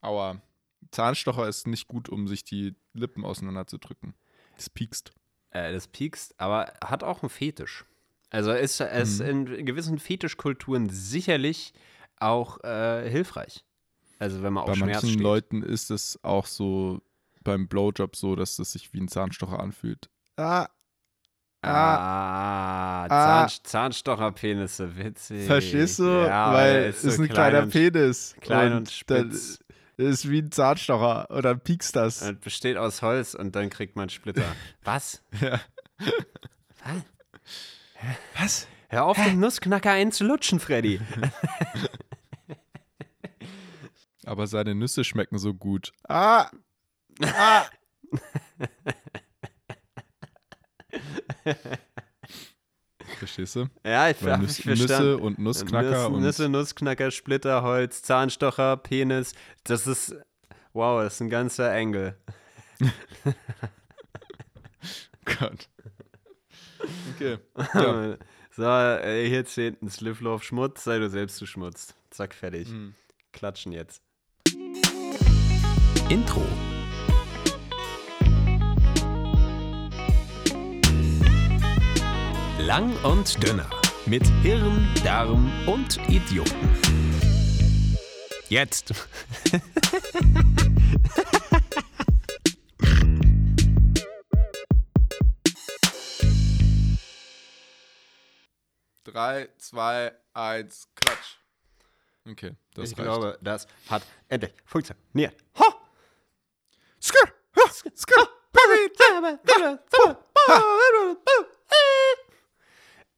Aua. Zahnstocher ist nicht gut, um sich die Lippen auseinanderzudrücken. Das piekst. Äh, das piekst, aber hat auch einen Fetisch. Also ist es Mhm. in gewissen Fetischkulturen sicherlich auch äh, hilfreich. Also wenn man Bei auf Schmerz manchen steht. Leuten ist es auch so beim Blowjob so, dass es sich wie ein Zahnstocher anfühlt. Ah, Ah, Ah. Zahn, Zahnstocherpenisse, witzig. verstehst du? Ja, Weil es so ist ein klein kleiner und, Penis. Klein und, dann spitz. Ist wie ein Zahnstocher und dann piekst das. Und besteht aus Holz und dann kriegt man Splitter. Was? Ja. Was? Was? Hör auf, den Nussknacker einzulutschen, Freddy. Aber seine Nüsse schmecken so gut. Ah! Ah! Verstehst du? Ja, ich Weil Nüsse, ich. Nüsse und Nussknacker Nüsse, und Nüsse, Nussknacker, Splitter, Holz, Zahnstocher, Penis. Das ist, wow, das ist ein ganzer Engel. Gott. Okay. Ja. So, äh, hier zehnten Slifflauf Schmutz, sei du selbst zu Schmutz. Zack, fertig. Hm. Klatschen jetzt. Intro. Lang und dünner. Mit Hirn, Darm und Idioten. Jetzt. Drei, zwei, eins, klatsch. Okay, das ich reicht. glaube, das hat endlich funktioniert. Ha! Skr, ha, skr,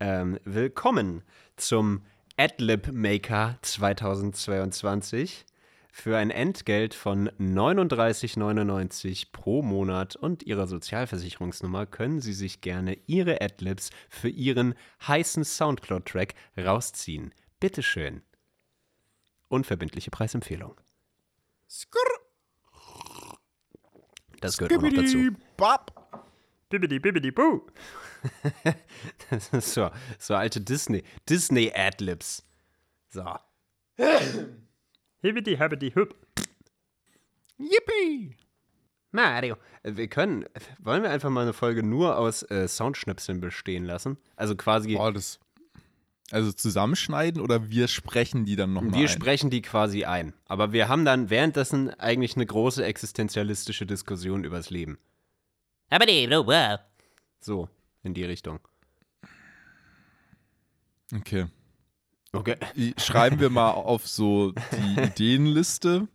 Ähm, willkommen zum AdLib Maker 2022 für ein Entgelt von 39,99 pro Monat und Ihrer Sozialversicherungsnummer können Sie sich gerne Ihre Adlibs für Ihren heißen Soundcloud-Track rausziehen. Bitteschön. Unverbindliche Preisempfehlung. Das gehört auch noch dazu. Bap. Bibbidi bibbidi boo. das ist so, so alte Disney, Disney Adlibs. So. Hibbidi habbidi hüb. Yippie. Mario. Äh, Wir können, wollen wir einfach mal eine Folge nur aus äh, Soundschnipseln bestehen lassen? Also quasi, Boah, das. Also zusammenschneiden oder wir sprechen die dann nochmal wir ein? sprechen die quasi ein. Aber wir haben dann währenddessen eigentlich eine große existenzialistische Diskussion übers Leben. So, in die Richtung. Okay. Okay. Schreiben wir mal auf so die Ideenliste.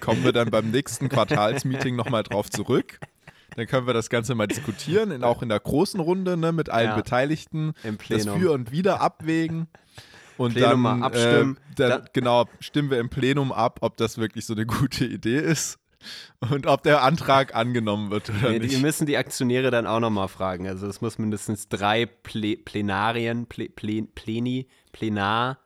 Kommen wir dann beim nächsten Quartalsmeeting nochmal drauf zurück. Dann können wir das Ganze mal diskutieren, in, auch in der großen Runde ne, mit allen Ja. Beteiligten. Im Das Plenum. Für und Wider abwägen. Und Plenum dann, mal abstimmen. Äh, dann, Dann- genau, stimmen wir im Plenum ab, ob das wirklich so eine gute Idee ist und ob der Antrag angenommen wird oder Nee, die nicht. müssen die Aktionäre dann auch nochmal fragen. Also es muss mindestens drei Ple Plenarien, Ple Plen Pleni, Plenare,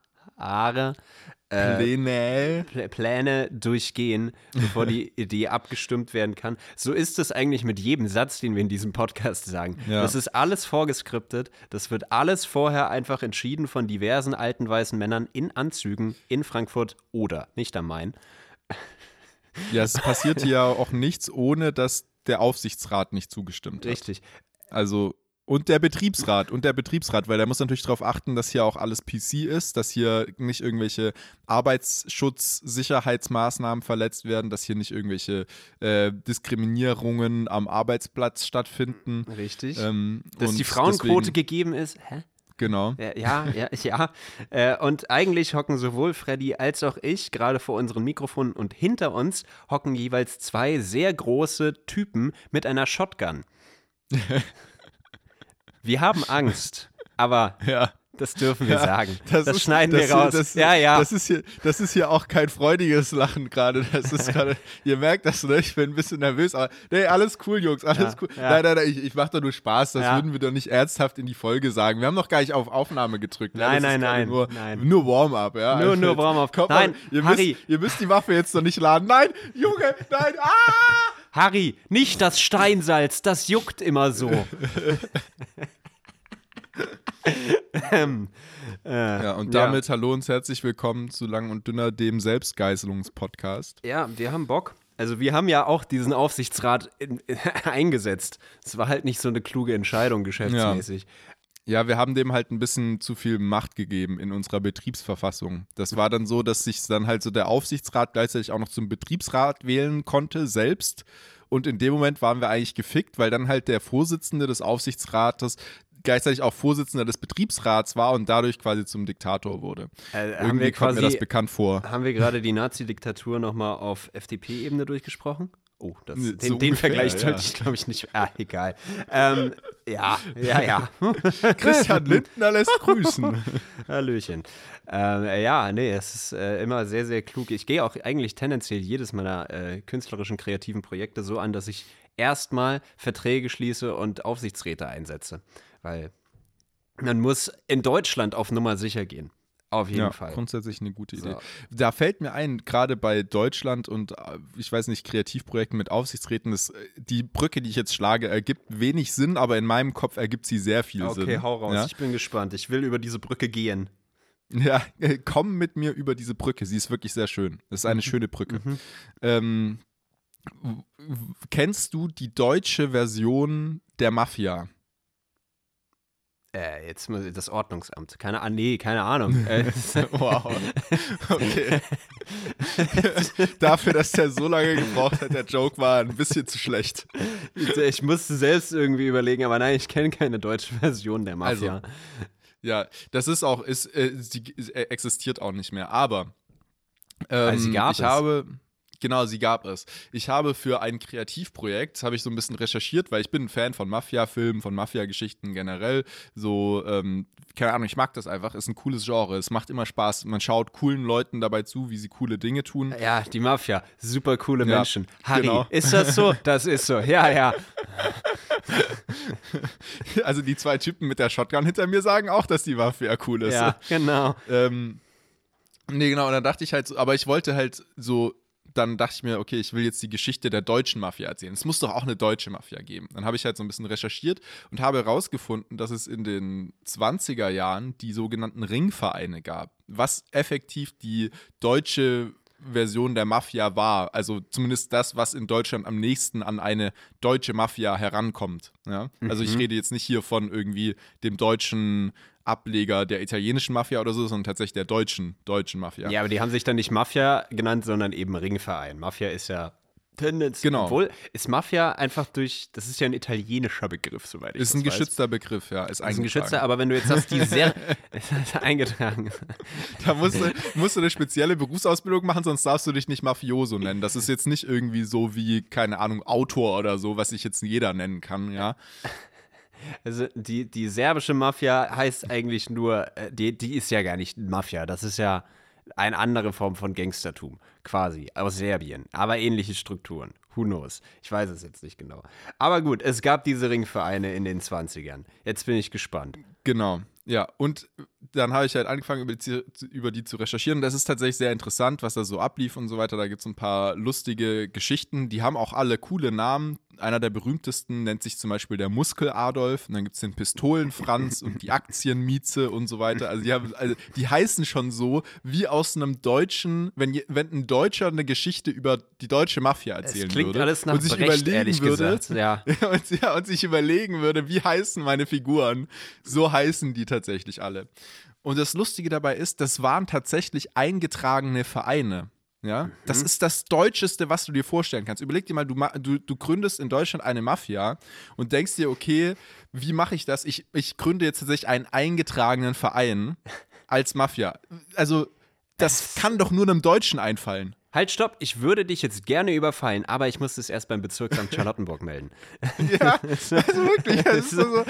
äh, Plenä. Pl Pläne durchgehen, bevor die Idee abgestimmt werden kann. So ist es eigentlich mit jedem Satz, den wir in diesem Podcast sagen. Ja. Das ist alles vorgeskriptet. Das wird alles vorher einfach entschieden von diversen alten weißen Männern in Anzügen in Frankfurt oder nicht am Main. Ja, es passiert hier ja auch nichts, ohne dass der Aufsichtsrat nicht zugestimmt hat. Richtig. Also und der Betriebsrat und der Betriebsrat, weil der muss natürlich darauf achten, dass hier auch alles PC ist, dass hier nicht irgendwelche Arbeitsschutz-Sicherheitsmaßnahmen verletzt werden, dass hier nicht irgendwelche äh, Diskriminierungen am Arbeitsplatz stattfinden. Richtig. Ähm, Dass und die Frauenquote deswegen- gegeben ist. Hä? Genau. Ja, ja, ja. ja. Äh, und eigentlich hocken sowohl Freddy als auch ich gerade vor unseren Mikrofonen und hinter uns hocken jeweils zwei sehr große Typen mit einer Shotgun. wir haben Angst, aber Ja. Das dürfen wir Ja, sagen. Das, ist- schneiden das, wir raus. Das, ja, ja. Das ist, hier, das ist hier auch kein freudiges Lachen gerade. Das ist gerade, ihr merkt das, ne? Ich bin ein bisschen nervös, aber nee, alles cool, Jungs, alles Ja, cool. ja. Nein, nein, nein, ich, ich mache doch nur Spaß. Das würden wir doch nicht ernsthaft in die Folge sagen. Wir haben noch gar nicht auf Aufnahme gedrückt. ne? Nein, das nein, nein, Nur, nein. nur Warm-up, ja. Nur- nur jetzt- Warm-up. Nein, mal, ihr, Harry. müsst, ihr müsst die Waffe jetzt noch nicht laden. Nein, Junge, nein, ah! Harry, nicht das Steinsalz, das juckt immer so. ähm, Ja, und damit hallo und herzlich willkommen zu Lang und Dünner, dem Selbstgeißelungspodcast. Ja, wir haben Bock. Also wir haben ja auch diesen Aufsichtsrat in, eingesetzt. Es war halt nicht so eine kluge Entscheidung geschäftsmäßig. Ja, wir haben dem halt ein bisschen zu viel Macht gegeben in unserer Betriebsverfassung. Das war dann so, dass sich dann halt so der Aufsichtsrat gleichzeitig auch noch zum Betriebsrat wählen konnte, selbst. Und in dem Moment waren wir eigentlich gefickt, weil dann halt der Vorsitzende des Aufsichtsrates gleichzeitig auch Vorsitzender des Betriebsrats war und dadurch quasi zum Diktator wurde. Äh, haben Irgendwie wir kommt mir quasi- das bekannt vor. Haben wir gerade die Nazi-Diktatur nochmal auf FDP-Ebene durchgesprochen? Oh, das, So den, den ungefähr, Vergleich ja. sollte ich, glaube ich, nicht. Ah, egal. Ähm, ja, ja, ja. Christian Lindner lässt grüßen. Hallöchen. Ähm, äh, ja, nee, es ist äh, immer sehr, sehr klug. Ich gehe auch eigentlich tendenziell jedes meiner äh, künstlerischen, kreativen Projekte so an, dass ich erstmal Verträge schließe und Aufsichtsräte einsetze. Weil man muss in Deutschland auf Nummer sicher gehen. Auf jeden ja, Fall. grundsätzlich eine gute Idee. So. Da fällt mir ein, gerade bei Deutschland und äh, ich weiß nicht, Kreativprojekten mit Aufsichtsräten, das, äh, die Brücke, die ich jetzt schlage, ergibt wenig Sinn, aber in meinem Kopf ergibt sie sehr viel Sinn. Okay, hau raus. Ja? Ich bin gespannt. Ich will über diese Brücke gehen. Ja, äh, komm mit mir über diese Brücke. Sie ist wirklich sehr schön. Das ist Mhm. eine schöne Brücke. Ähm, w- w- kennst du die deutsche Version der Mafia? Äh, jetzt muss ich das Ordnungsamt. Keine Ahnung. Nee, keine Ahnung. äh, Wow. Okay. Dafür, dass der so lange gebraucht hat, der Joke war ein bisschen zu schlecht. ich musste selbst irgendwie überlegen, aber nein, ich kenne keine deutsche Version der Mafia. Also, Ja, das ist auch, ist, äh, sie äh, existiert auch nicht mehr. Aber ähm, Also gab ich es. habe, genau, sie gab es. Ich habe für ein Kreativprojekt, habe ich so ein bisschen recherchiert, weil ich bin ein Fan von Mafia-Filmen, von Mafia-Geschichten generell. So, ähm, keine Ahnung, ich mag das einfach. Ist ein cooles Genre. Es macht immer Spaß. Man schaut coolen Leuten dabei zu, wie sie coole Dinge tun. Ja, die Mafia. Super coole Ja, Menschen. Harry, genau. ist das so? Das ist so. Ja, ja. Also die zwei Typen mit der Shotgun hinter mir sagen auch, dass die Mafia cool ist. Ja, genau. Ähm, nee, genau, und dann dachte ich halt, so, aber ich wollte halt so, dann dachte ich mir, okay, ich will jetzt die Geschichte der deutschen Mafia erzählen. Es muss doch auch eine deutsche Mafia geben. Dann habe ich halt so ein bisschen recherchiert und habe herausgefunden, dass es in den 20er Jahren die sogenannten Ringvereine gab, was effektiv die deutsche Version der Mafia war. Also zumindest das, was in Deutschland am nächsten an eine deutsche Mafia herankommt. Ja? Also ich rede jetzt nicht hier von irgendwie dem deutschen Ableger der italienischen Mafia oder so, sondern tatsächlich der deutschen, deutschen Mafia. Ja, aber die haben sich dann nicht Mafia genannt, sondern eben Ringverein. Mafia ist ja Tendenz. Genau. Obwohl, ist Mafia einfach durch, das ist ja ein italienischer Begriff, soweit ich Ist das ein weiß. geschützter Begriff, ja. Ist, Ist ein geschützter, aber wenn du jetzt sagst, die sehr ist eingetragen. Da musst du, musst du eine spezielle Berufsausbildung machen, sonst darfst du dich nicht Mafioso nennen. Das ist jetzt nicht irgendwie so wie, keine Ahnung, Autor oder so, was sich jetzt jeder nennen kann, ja. Also die, die serbische Mafia heißt eigentlich nur, äh, die, die ist ja gar nicht Mafia, das ist ja eine andere Form von Gangstertum, quasi, aus Serbien, aber ähnliche Strukturen. Who knows? Ich weiß es jetzt nicht genau. Aber gut, es gab diese Ringvereine in den 20ern. Jetzt bin ich gespannt. Genau, ja. Und dann habe ich halt angefangen, über die, zu- über die zu recherchieren. Und das ist tatsächlich sehr interessant, was da so ablief und so weiter. Da gibt es ein paar lustige Geschichten. Die haben auch alle coole Namen. Einer der berühmtesten nennt sich zum Beispiel der Muskel Adolf. Und dann gibt es den Pistolen Franz und die Aktienmieze und so weiter. Also die, haben, also die heißen schon so wie aus einem deutschen, wenn, wenn ein Deutscher eine Geschichte über die deutsche Mafia Es erzählen klingt würde. alles nach und sich Brecht, überlegen würde, gesagt. Ja, und, ja, und sich überlegen würde, wie heißen meine Figuren, so heißen die tatsächlich alle. Und das Lustige dabei ist, das waren tatsächlich eingetragene Vereine. Ja, das ist das Deutscheste, was du dir vorstellen kannst. Überleg dir mal, du, du, du gründest in Deutschland eine Mafia und denkst dir, okay, wie mache ich das? Ich, ich gründe jetzt tatsächlich einen eingetragenen Verein als Mafia. Also, das kann doch nur einem Deutschen einfallen. Halt, stopp, ich würde dich jetzt gerne überfallen, aber ich muss es erst beim Bezirk St. Charlottenburg melden. Ja, also wirklich. Das ist so,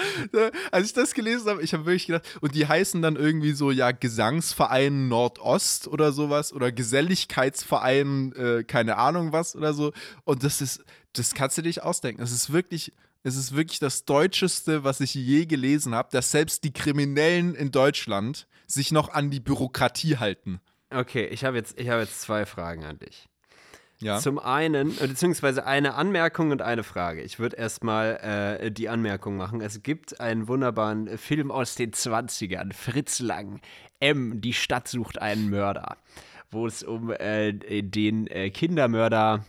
als ich das gelesen habe, ich habe wirklich gedacht, und die heißen dann irgendwie so, ja, Gesangsverein Nordost oder sowas oder Geselligkeitsverein, äh, keine Ahnung was oder so. Und das ist, das kannst du dir nicht ausdenken. Es ist wirklich, es ist wirklich das Deutscheste, was ich je gelesen habe, dass selbst die Kriminellen in Deutschland sich noch an die Bürokratie halten. Okay, ich habe jetzt, ich habe jetzt zwei Fragen an dich. Ja. Zum einen, äh, beziehungsweise eine Anmerkung und eine Frage. Ich würde erstmal äh, die Anmerkung machen. Es gibt einen wunderbaren Film aus den 20ern, Fritz Lang, M, die Stadt sucht einen Mörder, wo es um äh, den äh, Kindermörder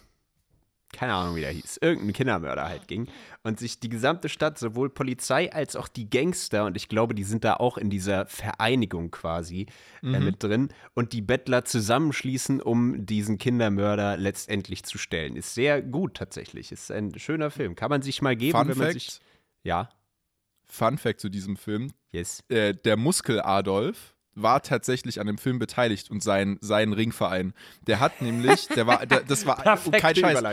keine Ahnung, wie der hieß, irgendein Kindermörder halt ging und sich die gesamte Stadt, sowohl Polizei als auch die Gangster, und ich glaube, die sind da auch in dieser Vereinigung quasi äh, mit drin, und die Bettler zusammenschließen, um diesen Kindermörder letztendlich zu stellen. Ist sehr gut tatsächlich, ist ein schöner Film. Kann man sich mal geben, Fun wenn man Fact, sich. Ja, Fun Fact zu diesem Film. yes. Äh, der Muskel Adolf war tatsächlich an dem Film beteiligt und sein, sein Ringverein. Der hat nämlich, der war, der, das war kein Scheiß,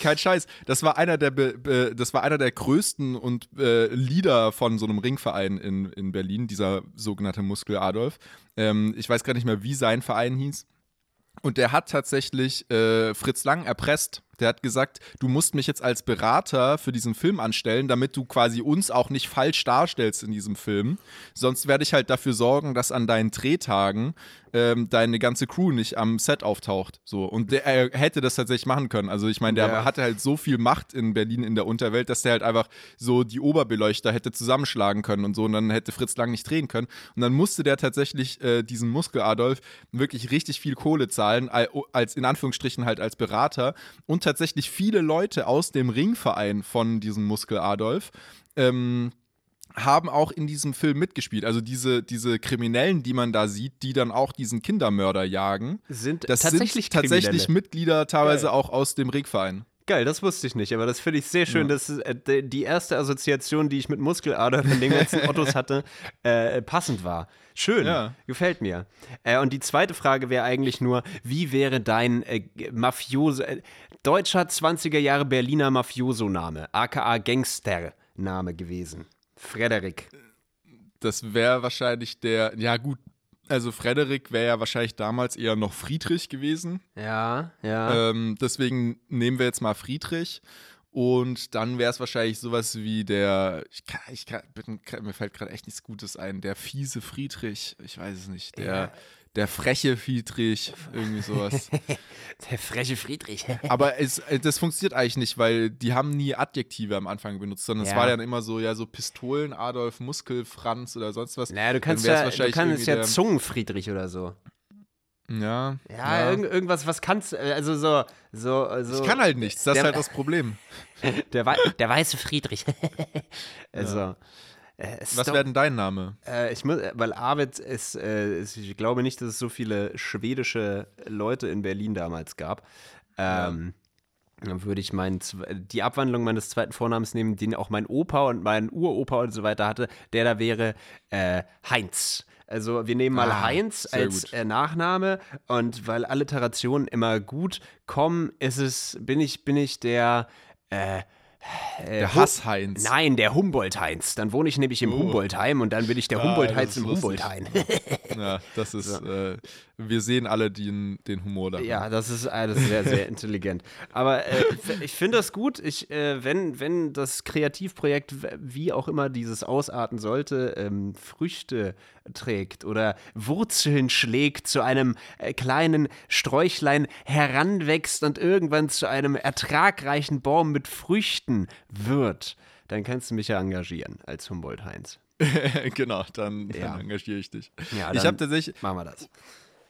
kein Scheiß. Das war einer der, das war einer der größten und äh, Leader von so einem Ringverein in, in Berlin, dieser sogenannte Muskel Adolf. Ähm, ich weiß gar nicht mehr, wie sein Verein hieß. Und der hat tatsächlich äh, Fritz Lang erpresst. Der hat gesagt, du musst mich jetzt als Berater für diesen Film anstellen, damit du quasi uns auch nicht falsch darstellst in diesem Film. Sonst werde ich halt dafür sorgen, dass an deinen Drehtagen ähm, deine ganze Crew nicht am Set auftaucht. So. Und der, er hätte das tatsächlich machen können. Also ich meine, der Ja. hatte halt so viel Macht in Berlin in der Unterwelt, dass der halt einfach so die Oberbeleuchter hätte zusammenschlagen können und so. Und dann hätte Fritz Lang nicht drehen können. Und dann musste der tatsächlich äh, diesen Muskel Adolf wirklich richtig viel Kohle zahlen, al- als in Anführungsstrichen halt als Berater. Und tatsächlich viele Leute aus dem Ringverein von diesem Muskel Adolf. Ähm, haben auch in diesem Film mitgespielt. Also diese, diese Kriminellen, die man da sieht, die dann auch diesen Kindermörder jagen. Sind Das tatsächlich sind tatsächlich. Mitglieder teilweise Geil. auch aus dem Ringverein. Geil, das wusste ich nicht, aber das finde ich sehr schön. Ja. Das ist äh, die erste Assoziation, die ich mit Muskelader von den ganzen Ottos hatte, äh, passend war. Schön, Ja. gefällt mir. Äh, und die zweite Frage wäre eigentlich nur, wie wäre dein äh, Mafioso, äh, deutscher 20er Jahre Berliner Mafioso-Name, aka Gangster-Name gewesen? Frederik. Das wäre wahrscheinlich der, ja gut, also Frederik wäre ja wahrscheinlich damals eher noch Friedrich gewesen. Ja, ja. Ähm, deswegen nehmen wir jetzt mal Friedrich. Und dann wäre es wahrscheinlich sowas wie der, ich kann, ich kann, mir fällt gerade echt nichts Gutes ein, der fiese Friedrich, ich weiß es nicht, der, Ja. Der freche Friedrich, irgendwie sowas. Der freche Friedrich. Aber es, äh, das funktioniert eigentlich nicht, weil die haben nie Adjektive am Anfang benutzt, sondern es Ja. war dann immer so, ja, so Pistolen, Adolf, Muskel, Franz oder sonst was. naja, du kannst ja, du kannst ja Zungenfriedrich oder so. Ja. Ja, Irgend, irgendwas, was kannst du, also so, so, so. Ich kann halt nichts, das ist Der- halt das Problem. Der, der weiße Friedrich. also. Äh, Was wäre denn dein Name? äh, ich muss, weil Arvid ist, äh, ich glaube nicht, dass es so viele schwedische Leute in Berlin damals gab. Ähm, Dann würde ich meinen, die Abwandlung meines zweiten Vornamens nehmen, den auch mein Opa und mein Uropa und so weiter hatte. Der da wäre äh, Heinz. Also wir nehmen mal Ah, Heinz als äh, Nachname und weil Alliterationen immer gut kommen, ist es, bin ich, bin ich der äh, Der Hass-Heinz. Nein, der Humboldt-Heinz. Dann wohne ich nämlich im Oh. Humboldt-Heim und dann bin ich der Ah, Humboldt-Heinz im. Humboldt-Heim. Ja, das ist, äh, wir sehen alle den, den Humor da. Ja, das ist alles sehr, sehr intelligent. Aber äh, ich- finde das gut. Ich, äh, wenn, wenn das Kreativprojekt, wie auch immer dieses ausarten sollte, ähm, Früchte trägt oder Wurzeln schlägt, zu einem äh, kleinen Sträuchlein heranwächst und irgendwann zu einem ertragreichen Baum mit Früchten wird, dann kannst du mich ja engagieren als Humboldt-Heinz. genau, dann, dann Ja. engagiere ich dich. Ja, ich habe tatsächlich, Machen wir das.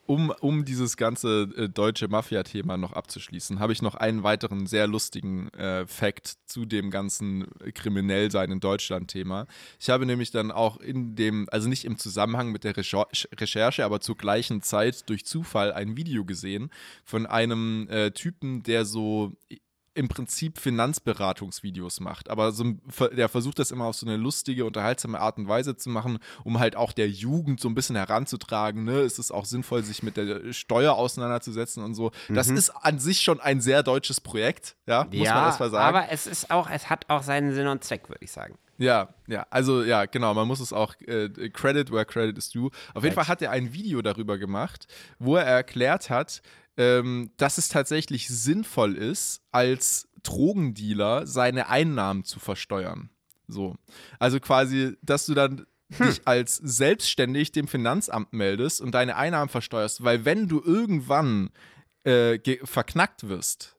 Um, um dieses ganze äh, deutsche Mafia-Thema noch abzuschließen, habe ich noch einen weiteren sehr lustigen äh, Fact zu dem ganzen Kriminellsein in Deutschland-Thema. Ich habe nämlich dann auch in dem, also nicht im Zusammenhang mit der Recher- Recherche, aber zur gleichen Zeit durch Zufall ein Video gesehen von einem äh, Typen, der so im Prinzip Finanzberatungsvideos macht. Aber so, der versucht das immer auf so eine lustige, unterhaltsame Art und Weise zu machen, um halt auch der Jugend so ein bisschen heranzutragen. Ne? Es ist auch sinnvoll, sich mit der Steuer auseinanderzusetzen und so. Das ist an sich schon ein sehr deutsches Projekt, ja, muss man erstmal sagen. aber es ist auch, es hat auch seinen Sinn und Zweck, würde ich sagen. Ja, ja, also ja, genau, man muss es auch äh, Credit where credit is due. Auf jeden Fall hat er ein Video darüber gemacht, wo er erklärt hat, ähm, dass es tatsächlich sinnvoll ist, als Drogendealer seine Einnahmen zu versteuern. So. Also quasi, dass du dann dich als selbstständig dem Finanzamt meldest und deine Einnahmen versteuerst, weil wenn du irgendwann äh, verknackt wirst,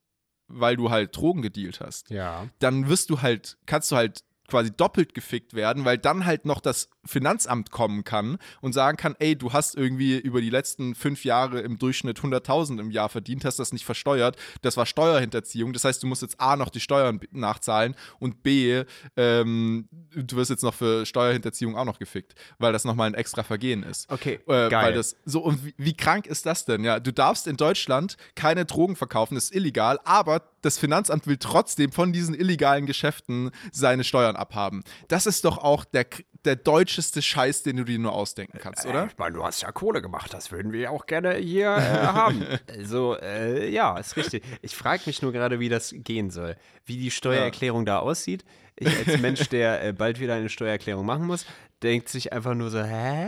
weil du halt Drogen gedealt hast, Ja. dann wirst du halt, kannst du halt quasi doppelt gefickt werden, weil dann halt noch das Finanzamt kommen kann und sagen kann, ey, du hast irgendwie über die letzten fünf Jahre im Durchschnitt 100.000 im Jahr verdient, hast das nicht versteuert, das war Steuerhinterziehung, das heißt, du musst jetzt A noch die Steuern nachzahlen und B, ähm, du wirst jetzt noch für Steuerhinterziehung auch noch gefickt, weil das nochmal ein extra Vergehen ist. Okay, Äh, geil. weil das so und wie, wie krank ist das denn? Ja, du darfst in Deutschland keine Drogen verkaufen, das ist illegal, aber das Finanzamt will trotzdem von diesen illegalen Geschäften seine Steuern abhaben. Das ist doch auch der, der deutscheste Scheiß, den du dir nur ausdenken kannst, oder? Ich meine, du hast ja Kohle gemacht, das würden wir auch gerne hier äh, haben. Also, äh, ja, ist richtig. Ich frage mich nur gerade, wie das gehen soll. Wie die Steuererklärung da aussieht. Ich als Mensch, der äh, bald wieder eine Steuererklärung machen muss, denkt sich einfach nur so, hä?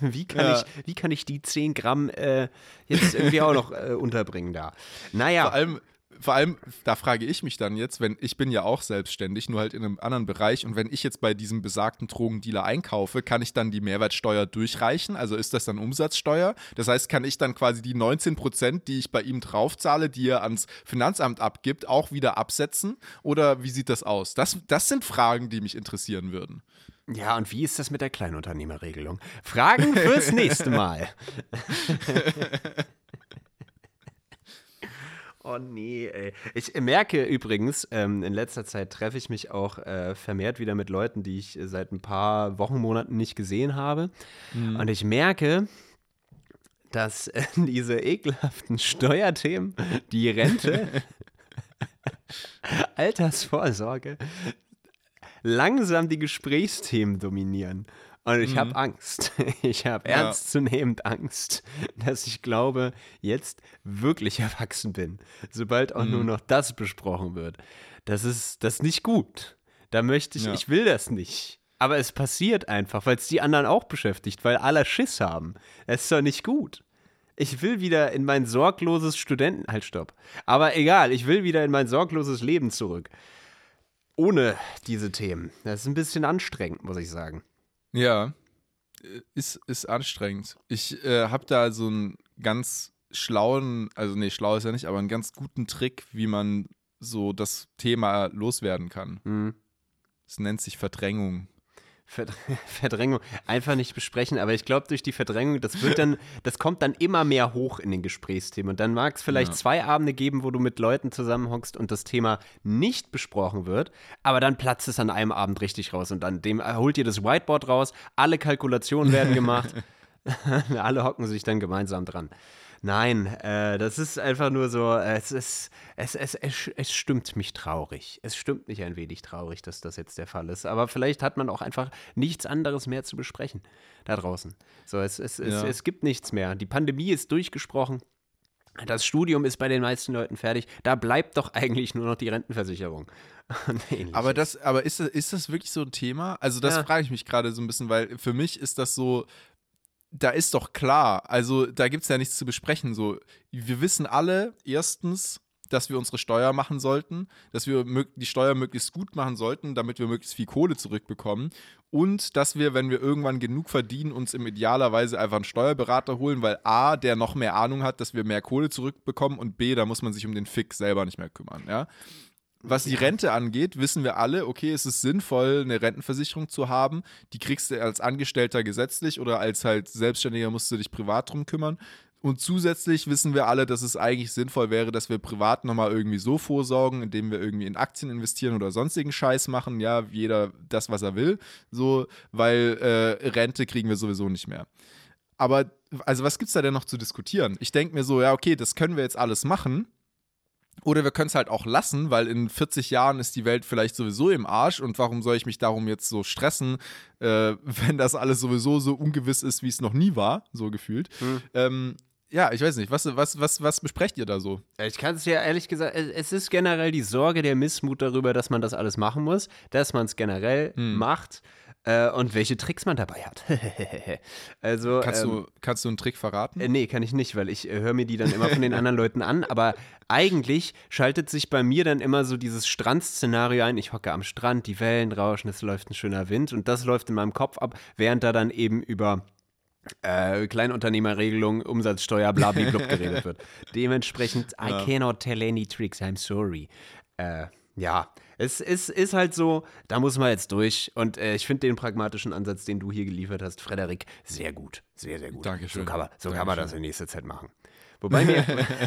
Wie kann, Ja. ich, wie kann ich die 10 Gramm äh, jetzt irgendwie auch noch äh, unterbringen da? Naja, Vor allem, vor allem, da frage ich mich dann jetzt, wenn ich bin ja auch selbstständig, nur halt in einem anderen Bereich und wenn ich jetzt bei diesem besagten Drogendealer einkaufe, kann ich dann die Mehrwertsteuer durchreichen? Also ist das dann Umsatzsteuer? Das heißt, kann ich dann quasi die 19 Prozent, die ich bei ihm draufzahle, die er ans Finanzamt abgibt, auch wieder absetzen? Oder wie sieht das aus? Das, das sind Fragen, die mich interessieren würden. ja, und wie ist das mit der Kleinunternehmerregelung? Fragen fürs nächste Mal. Oh nee, ey. Ich merke übrigens, ähm, in letzter Zeit treffe ich mich auch äh, vermehrt wieder mit Leuten, die ich äh, seit ein paar Wochen, Monaten nicht gesehen habe. Und ich merke, dass äh, diese ekelhaften Steuerthemen, die Rente, Altersvorsorge, langsam die Gesprächsthemen dominieren. Und ich habe Angst. Ich habe Ja. ernstzunehmend Angst, dass ich glaube, jetzt wirklich erwachsen bin. Sobald auch nur noch das besprochen wird. Das ist das ist nicht gut. Da möchte ich, Ja. ich will das nicht. Aber es passiert einfach, weil es die anderen auch beschäftigt, weil alle Schiss haben. Es ist doch nicht gut. Ich will wieder in mein sorgloses Studenten. Halt, stopp. Aber egal, ich will wieder in mein sorgloses Leben zurück. Ohne diese Themen. Das ist ein bisschen anstrengend, muss ich sagen. Ja, äh, ist, ist anstrengend. Ich äh, habe da so einen ganz schlauen, also nee, schlau ist ja nicht, aber einen ganz guten Trick, wie man so das Thema loswerden kann. Hm. Es nennt sich Verdrängung. Verd- Verdrängung einfach nicht besprechen, aber ich glaube, durch die Verdrängung, das wird dann, das kommt dann immer mehr hoch in den Gesprächsthemen. Und dann mag es vielleicht Ja. zwei Abende geben, wo du mit Leuten zusammenhockst und das Thema nicht besprochen wird, aber dann platzt es an einem Abend richtig raus und dann dem äh, holt ihr das Whiteboard raus, alle Kalkulationen werden gemacht, alle hocken sich dann gemeinsam dran. Nein, äh, das ist einfach nur so, es ist, es, es, es, es stimmt mich traurig. Es stimmt mich ein wenig traurig, dass das jetzt der Fall ist. Aber vielleicht hat man auch einfach nichts anderes mehr zu besprechen da draußen. So, es, es, es, Ja. es gibt nichts mehr. Die Pandemie ist durchgesprochen. Das Studium ist bei den meisten Leuten fertig. Da bleibt doch eigentlich nur noch die Rentenversicherung. Aber das, aber ist das, ist das wirklich so ein Thema? Also das Ja. frage ich mich gerade so ein bisschen, weil für mich ist das so, da ist doch klar, also da gibt es ja nichts zu besprechen. So, wir wissen alle erstens, dass wir unsere Steuer machen sollten, dass wir die Steuer möglichst gut machen sollten, damit wir möglichst viel Kohle zurückbekommen. Und dass wir, wenn wir irgendwann genug verdienen, uns im idealerweise einfach einen Steuerberater holen, weil A, der noch mehr Ahnung hat, dass wir mehr Kohle zurückbekommen und B, da muss man sich um den Fick selber nicht mehr kümmern. Ja? Was die Rente angeht, wissen wir alle, okay, es ist sinnvoll, eine Rentenversicherung zu haben. Die kriegst du als Angestellter gesetzlich oder als halt Selbstständiger musst du dich privat drum kümmern. Und zusätzlich wissen wir alle, dass es eigentlich sinnvoll wäre, dass wir privat nochmal irgendwie so vorsorgen, indem wir irgendwie in Aktien investieren oder sonstigen Scheiß machen. Ja, jeder das, was er will. So, weil äh, Rente kriegen wir sowieso nicht mehr. Aber, also, was gibt es da denn noch zu diskutieren? Ich denke mir so, ja, okay, das können wir jetzt alles machen. Oder wir können es halt auch lassen, weil in 40 Jahren ist die Welt vielleicht sowieso im Arsch und warum soll ich mich darum jetzt so stressen, äh, wenn das alles sowieso so ungewiss ist, wie es noch nie war, so gefühlt. Ähm, ja, ich weiß nicht, was, was, was, was besprecht ihr da so? Ich kann es ja ehrlich gesagt, es es ist generell die Sorge, der Missmut darüber, dass man das alles machen muss, dass man es generell Hm. macht äh, und welche Tricks man dabei hat. also, Kannst, ähm, du, kannst du einen Trick verraten? Äh, nee, kann ich nicht, weil ich äh, höre mir die dann immer von den anderen Leuten an. Aber eigentlich schaltet sich bei mir dann immer so dieses Strandszenario ein. Ich hocke am Strand, die Wellen rauschen, es läuft ein schöner Wind und das läuft in meinem Kopf ab, während da dann eben über äh, Kleinunternehmerregelung, Umsatzsteuer, blablablub geredet wird. Dementsprechend, I cannot tell any tricks, I'm sorry. Äh, ja, es, es ist halt so, da muss man jetzt durch. Und äh, ich finde den pragmatischen Ansatz, den du hier geliefert hast, Frederik, sehr gut. Sehr, sehr gut. Dankeschön. So kann man, so kann man das in nächster Zeit machen. Wobei mir,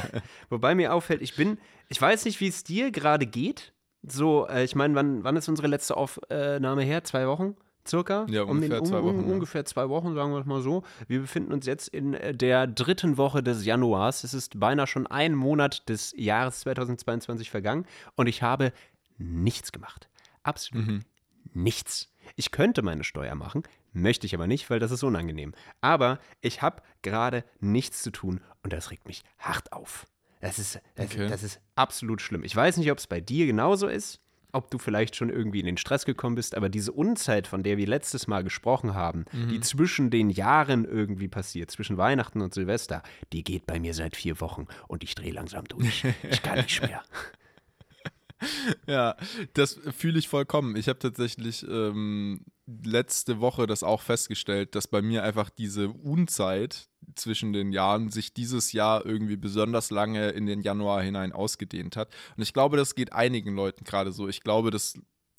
wobei mir auffällt, ich bin, ich weiß nicht, wie es dir gerade geht. So, äh, ich meine, wann, wann ist unsere letzte Aufnahme her? Zwei Wochen? Circa? Ja, ungefähr zwei Wochen, ja. Ungefähr zwei Wochen, sagen wir es mal so. Wir befinden uns jetzt in äh, der dritten Woche des Januars. Es ist beinahe schon ein Monat des Jahres 2022 vergangen und ich habe nichts gemacht. Absolut Mhm. nichts. Ich könnte meine Steuer machen, möchte ich aber nicht, weil das ist unangenehm. Aber ich habe gerade nichts zu tun und das regt mich hart auf. Das ist, das, Okay. das ist absolut schlimm. Ich weiß nicht, ob es bei dir genauso ist, ob du vielleicht schon irgendwie in den Stress gekommen bist, aber diese Unzeit, von der wir letztes Mal gesprochen haben, die zwischen den Jahren irgendwie passiert, zwischen Weihnachten und Silvester, die geht bei mir seit vier Wochen und ich drehe langsam durch. Ich kann nicht mehr. Ja, das fühle ich vollkommen. Ich habe tatsächlich ähm, letzte Woche das auch festgestellt, dass bei mir einfach diese Unzeit zwischen den Jahren sich dieses Jahr irgendwie besonders lange in den Januar hinein ausgedehnt hat. Und ich glaube, das geht einigen Leuten gerade so. Ich glaube, dass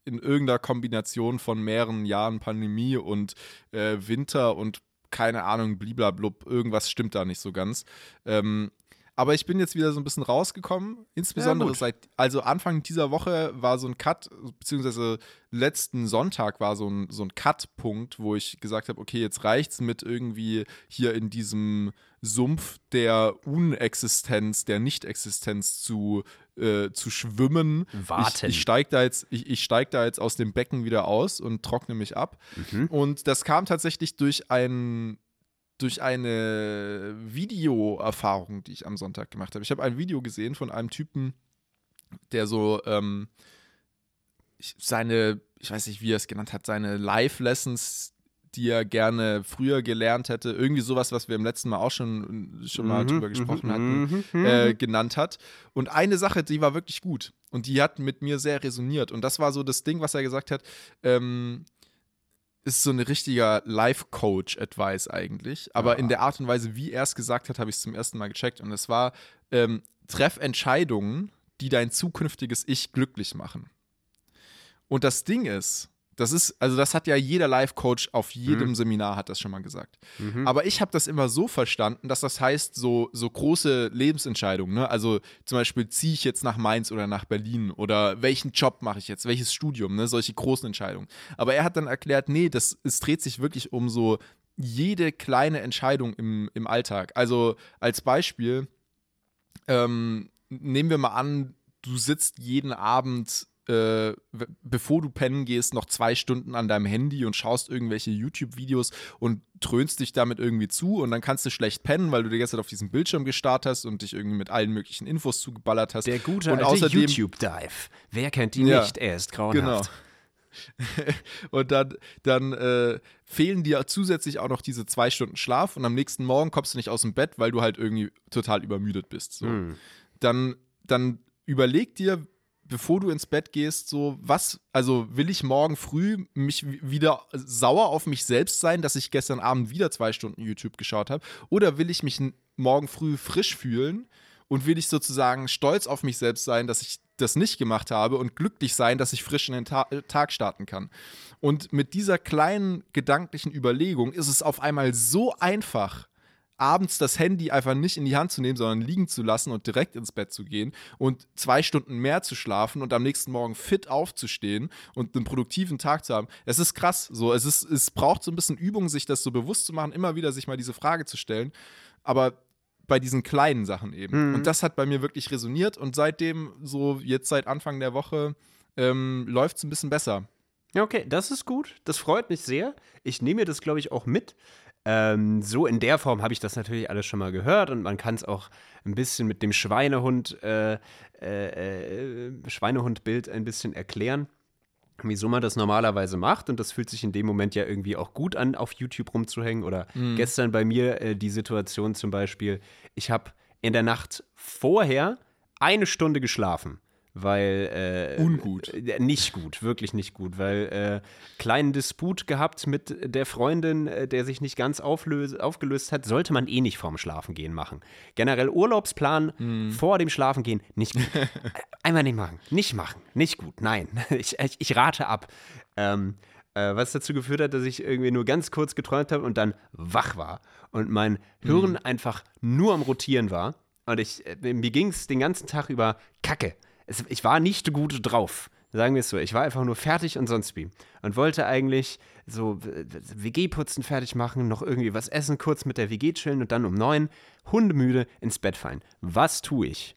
in irgendeiner Kombination von mehreren Jahren Pandemie und äh, Winter und keine Ahnung, bliblablub, irgendwas stimmt da nicht so ganz. Ähm, aber ich bin jetzt wieder so ein bisschen rausgekommen, insbesondere gut. seit, also Anfang dieser Woche war so ein Cut, beziehungsweise letzten Sonntag war so ein, so ein Cut-Punkt, wo ich gesagt habe, okay, jetzt reicht's mit irgendwie hier in diesem Sumpf der Unexistenz, der Nicht-Existenz zu, äh, zu schwimmen. Warten. Ich, ich steige da, jetzt- ich, ich steig da jetzt aus dem Becken wieder aus und trockne mich ab. Und das kam tatsächlich durch ein durch eine Videoerfahrung, die ich am Sonntag gemacht habe. Ich habe ein Video gesehen von einem Typen, der so ähm, seine, ich weiß nicht, wie er es genannt hat, seine Live-Lessons, die er gerne früher gelernt hätte, irgendwie sowas, was wir im letzten Mal auch schon, schon mal Mhm, drüber mhm, gesprochen mhm, hatten, mhm. äh, genannt hat. Und eine Sache, die war wirklich gut und die hat mit mir sehr resoniert. Und das war so das Ding, was er gesagt hat. Ähm, ist so ein richtiger Life-Coach-Advice eigentlich. Aber in der Art und Weise, wie er es gesagt hat, habe ich es zum ersten Mal gecheckt. Und es war, ähm, treff Entscheidungen, die dein zukünftiges Ich glücklich machen. Und das Ding ist, das ist, also das hat ja jeder Life-Coach auf jedem Seminar hat das schon mal gesagt. Aber ich habe das immer so verstanden, dass das heißt, so, so große Lebensentscheidungen, ne? Also zum Beispiel, ziehe ich jetzt nach Mainz oder nach Berlin oder welchen Job mache ich jetzt, welches Studium, ne? Solche großen Entscheidungen. Aber er hat dann erklärt, nee, das, es dreht sich wirklich um so jede kleine Entscheidung im, im Alltag. Also als Beispiel, ähm, nehmen wir mal an, du sitzt jeden Abend, äh, bevor du pennen gehst, noch zwei Stunden an deinem Handy und schaust irgendwelche YouTube-Videos und dröhnst dich damit irgendwie zu und dann kannst du schlecht pennen, weil du ganze Zeit auf diesem Bildschirm gestarrt hast und dich irgendwie mit allen möglichen Infos zugeballert hast. Der gute und alte außerdem, YouTube-Dive. Wer kennt ihn Ja, nicht? Er ist Genau. grauenhaft. und dann, dann äh, fehlen dir zusätzlich auch noch diese zwei Stunden Schlaf und am nächsten Morgen kommst du nicht aus dem Bett, weil du halt irgendwie total übermüdet bist. So. Hm. Dann, dann überleg dir, bevor du ins Bett gehst, so, was, also will ich morgen früh mich wieder sauer auf mich selbst sein, dass ich gestern Abend wieder zwei Stunden YouTube geschaut habe? Oder will ich mich morgen früh frisch fühlen und will ich sozusagen stolz auf mich selbst sein, dass ich das nicht gemacht habe und glücklich sein, dass ich frisch in den Ta äh, Tag starten kann? Und mit dieser kleinen gedanklichen Überlegung ist es auf einmal so einfach, abends das Handy einfach nicht in die Hand zu nehmen, sondern liegen zu lassen und direkt ins Bett zu gehen und zwei Stunden mehr zu schlafen und am nächsten Morgen fit aufzustehen und einen produktiven Tag zu haben. Es ist krass. So, es, ist, es braucht so ein bisschen Übung, sich das so bewusst zu machen, immer wieder sich mal diese Frage zu stellen. Aber bei diesen kleinen Sachen eben. Und das hat bei mir wirklich resoniert und seitdem, so jetzt seit Anfang der Woche, ähm, läuft es ein bisschen besser. Ja, okay, das ist gut. Das freut mich sehr. Ich nehme mir das, glaube ich, auch mit. Ähm, so in der Form habe ich das natürlich alles schon mal gehört und man kann es auch ein bisschen mit dem Schweinehund, äh, äh, äh, Schweinehundbild ein bisschen erklären, wieso man das normalerweise macht. Und das fühlt sich in dem Moment ja irgendwie auch gut an, auf YouTube rumzuhängen. Oder gestern bei mir äh, die Situation zum Beispiel, ich habe in der Nacht vorher eine Stunde geschlafen weil. Äh, Ungut. äh, Nicht gut, wirklich nicht gut, weil äh, kleinen Disput gehabt mit der Freundin, äh, der sich nicht ganz aufgelöst hat, sollte man eh nicht vorm Schlafengehen machen. Generell Urlaubsplan Hm. vor dem Schlafengehen nicht gut. Einmal nicht machen, nicht machen, nicht gut, nein. Ich, ich, ich rate ab. Ähm, äh, was dazu geführt hat, dass ich irgendwie nur ganz kurz geträumt habe und dann wach war und mein Hirn einfach nur am Rotieren war. Und ich, äh, mir ging es den ganzen Tag über Kacke. Es, ich war nicht gut drauf. Sagen wir es so. Ich war einfach nur fertig und sonst wie. Und wollte eigentlich so äh, WG-Putzen fertig machen, noch irgendwie was essen, kurz mit der WG chillen und dann um neun hundemüde ins Bett fallen. Was tue ich?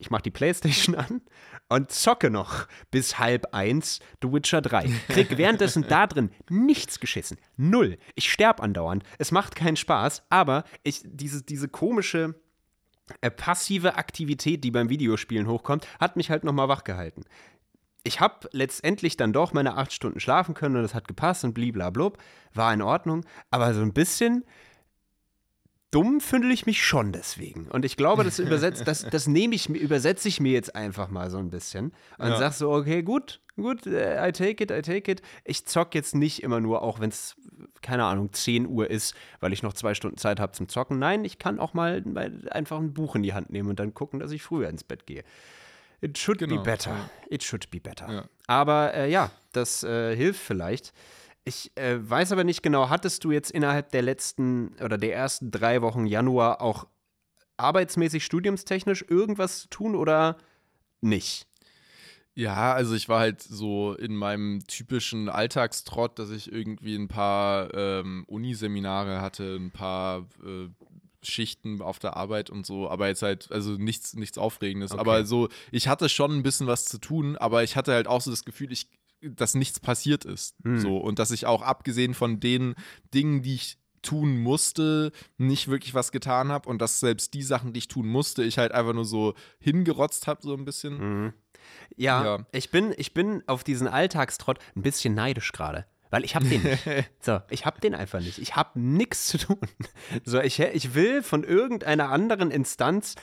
Ich mache die Playstation an und zocke noch bis halb eins The Witcher 3. Krieg währenddessen da drin nichts geschissen. Null. Ich sterb andauernd. Es macht keinen Spaß, aber ich, diese, diese komische passive Aktivität, die beim Videospielen hochkommt, hat mich halt nochmal wach gehalten. Ich habe letztendlich dann doch meine acht Stunden schlafen können und das hat gepasst und bliblablub, war in Ordnung, aber so ein bisschen dumm fühle ich mich schon deswegen. Und ich glaube, das übersetzt, das, das nehme ich mir, übersetze ich mir jetzt einfach mal so ein bisschen und Ja. sag so, okay, gut, gut, äh, I take it, I take it. Ich zock jetzt nicht immer nur, auch wenn es, keine Ahnung, 10 Uhr ist, weil ich noch zwei Stunden Zeit habe zum Zocken. Nein, ich kann auch mal, einfach ein Buch in die Hand nehmen und dann gucken, dass ich früher ins Bett gehe. It should be Genau, better. ja. It should be better. Ja. Aber äh, ja, das äh, hilft vielleicht. Ich äh, weiß aber nicht genau, hattest du jetzt innerhalb der letzten oder der ersten drei Wochen Januar auch arbeitsmäßig, studiumstechnisch irgendwas zu tun oder nicht? Ja, also ich war halt so in meinem typischen Alltagstrott, dass ich irgendwie ein paar ähm, Uniseminare hatte, ein paar äh, Schichten auf der Arbeit und so, aber jetzt halt, also nichts, nichts Aufregendes. Okay. Aber so, ich hatte schon ein bisschen was zu tun, aber ich hatte halt auch so das Gefühl, ich, dass nichts passiert ist. Hm. So, und dass ich auch abgesehen von den Dingen, die ich tun musste, nicht wirklich was getan habe und dass selbst die Sachen, die ich tun musste, ich halt einfach nur so hingerotzt habe, so ein bisschen. Ja, Ja. Ich, bin, ich bin auf diesen Alltagstrott ein bisschen neidisch gerade. Weil ich habe den nicht. So, ich habe den einfach nicht. Ich habe nichts zu tun. So, ich, ich will von irgendeiner anderen Instanz